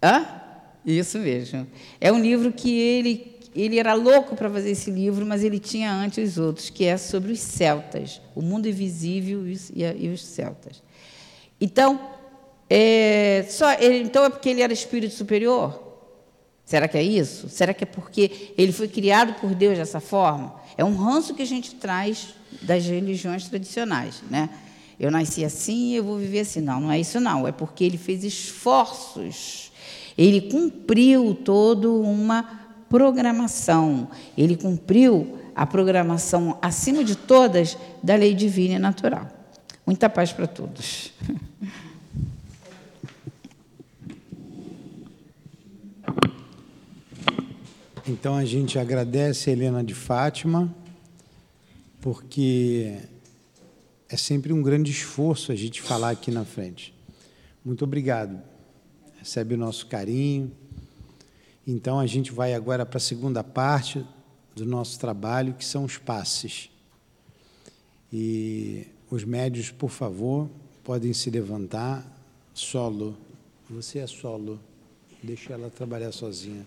Hã? Isso mesmo. É um livro que ele, ele era louco para fazer esse livro, mas ele tinha antes os outros, que é sobre os celtas, o mundo invisível e os celtas. Então, é, só, ele, então é porque ele era espírito superior? Será que é isso? Será que é porque ele foi criado por Deus dessa forma? É um ranço que a gente traz das religiões tradicionais, né? Eu nasci assim, eu vou viver assim. Não, não é isso não. É porque ele fez esforços. Ele cumpriu toda uma programação. Ele cumpriu a programação, acima de todas, da lei divina e natural. Muita paz para todos. Então a gente agradece a Helena de Fátima, porque é sempre um grande esforço a gente falar aqui na frente. Muito obrigado. Recebe o nosso carinho. Então a gente vai agora para a segunda parte do nosso trabalho, que são os passes. E os médios, por favor, podem se levantar solo. Você é solo. Deixa ela trabalhar sozinha.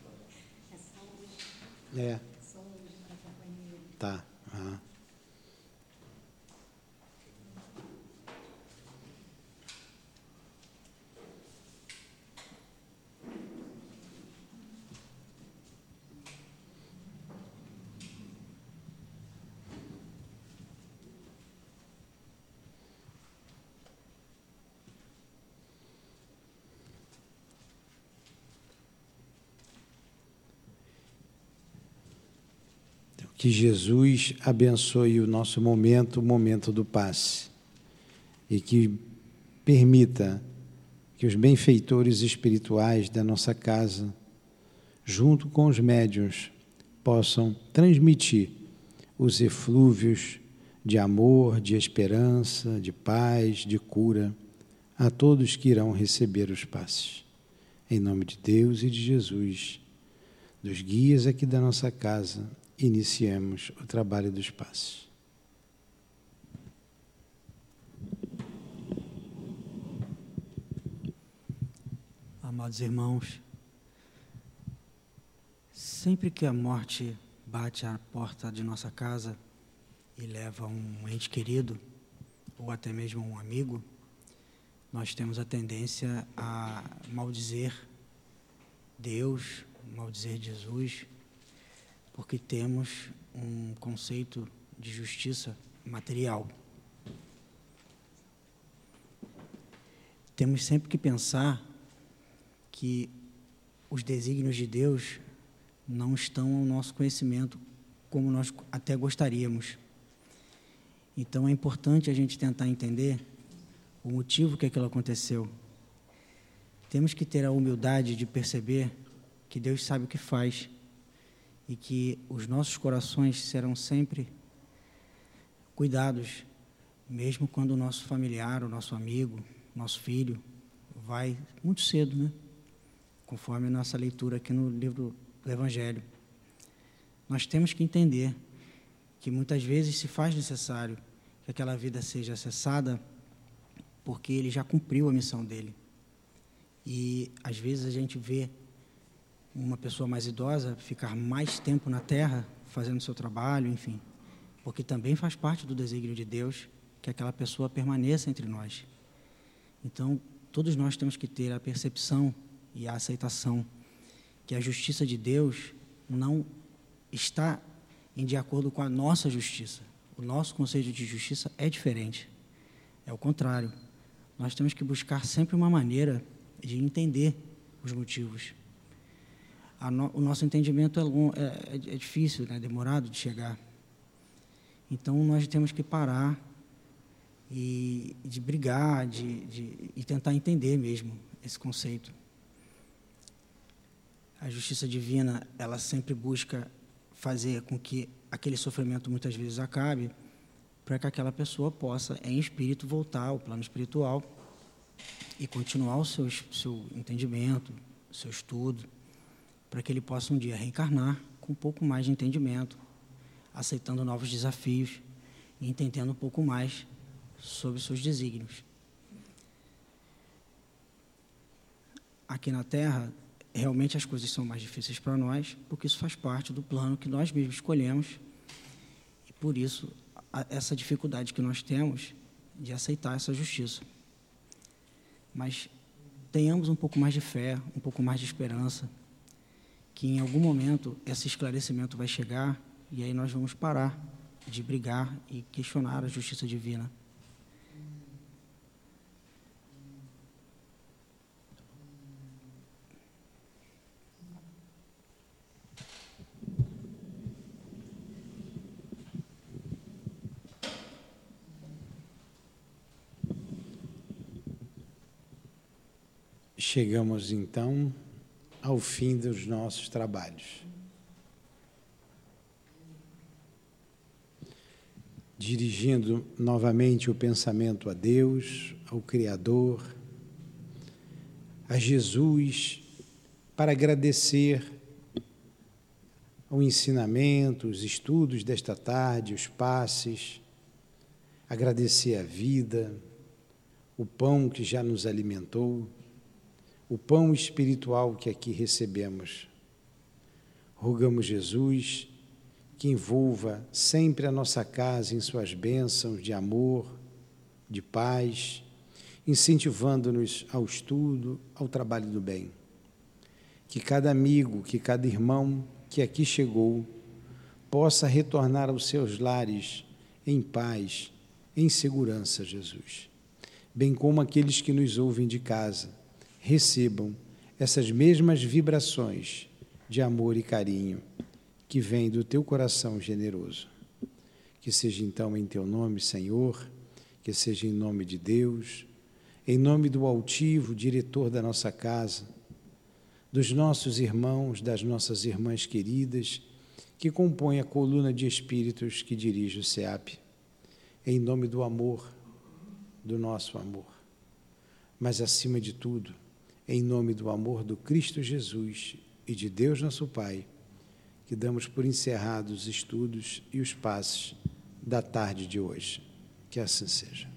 É. Tá. Uhum. Que Jesus abençoe o nosso momento, o momento do passe, e que permita que os benfeitores espirituais da nossa casa, junto com os médiuns, possam transmitir os eflúvios de amor, de esperança, de paz, de cura a todos que irão receber os passes. Em nome de Deus e de Jesus, dos guias aqui da nossa casa, iniciemos o trabalho dos passos. Amados irmãos, sempre que a morte bate à porta de nossa casa e leva um ente querido, ou até mesmo um amigo, nós temos a tendência a maldizer Deus, maldizer Jesus, porque temos um conceito de justiça material. Temos sempre que pensar que os desígnios de Deus não estão ao nosso conhecimento como nós até gostaríamos. Então é importante a gente tentar entender o motivo que aquilo aconteceu. Temos que ter a humildade de perceber que Deus sabe o que faz e que os nossos corações serão sempre cuidados, mesmo quando o nosso familiar, o nosso amigo, nosso filho vai muito cedo, né? Conforme a nossa leitura aqui no livro do Evangelho. Nós temos que entender que muitas vezes se faz necessário que aquela vida seja acessada porque ele já cumpriu a missão dele. E às vezes a gente vê uma pessoa mais idosa ficar mais tempo na terra fazendo seu trabalho, enfim, porque também faz parte do desígnio de Deus que aquela pessoa permaneça entre nós. Então, todos nós temos que ter a percepção e a aceitação que a justiça de Deus não está em de acordo com a nossa justiça. O nosso conceito de justiça é diferente. É o contrário. Nós temos que buscar sempre uma maneira de entender os motivos. No, o nosso entendimento é, long, é, é, é difícil, né? demorado de chegar. Então nós temos que parar e de brigar, de, de, e tentar entender mesmo esse conceito. A justiça divina, ela sempre busca fazer com que aquele sofrimento muitas vezes acabe, para que aquela pessoa possa, em espírito, voltar ao plano espiritual e continuar o seu, seu entendimento, seu estudo, para que ele possa um dia reencarnar com um pouco mais de entendimento, aceitando novos desafios e entendendo um pouco mais sobre seus desígnios. Aqui na Terra, realmente as coisas são mais difíceis para nós, porque isso faz parte do plano que nós mesmos escolhemos. E por isso, essa dificuldade que nós temos de aceitar essa justiça. Mas tenhamos um pouco mais de fé, um pouco mais de esperança, que em algum momento esse esclarecimento vai chegar e aí nós vamos parar de brigar e questionar a justiça divina. Chegamos então ao fim dos nossos trabalhos. Dirigindo novamente o pensamento a Deus, ao Criador, a Jesus, para agradecer o ensinamento, os estudos desta tarde, os passes, agradecer a vida, o pão que já nos alimentou o pão espiritual que aqui recebemos. Rogamos, Jesus, que envolva sempre a nossa casa em suas bênçãos de amor, de paz, incentivando-nos ao estudo, ao trabalho do bem. Que cada amigo, que cada irmão que aqui chegou possa retornar aos seus lares em paz, em segurança, Jesus. Bem como aqueles que nos ouvem de casa recebam essas mesmas vibrações de amor e carinho que vêm do teu coração generoso. Que seja então em teu nome, Senhor, que seja em nome de Deus, em nome do altivo diretor da nossa casa, dos nossos irmãos, das nossas irmãs queridas, que compõem a coluna de espíritos que dirige o SEAP, em nome do amor, do nosso amor. Mas acima de tudo, em nome do amor do Cristo Jesus e de Deus nosso Pai, que damos por encerrados os estudos e os passos da tarde de hoje. Que assim seja.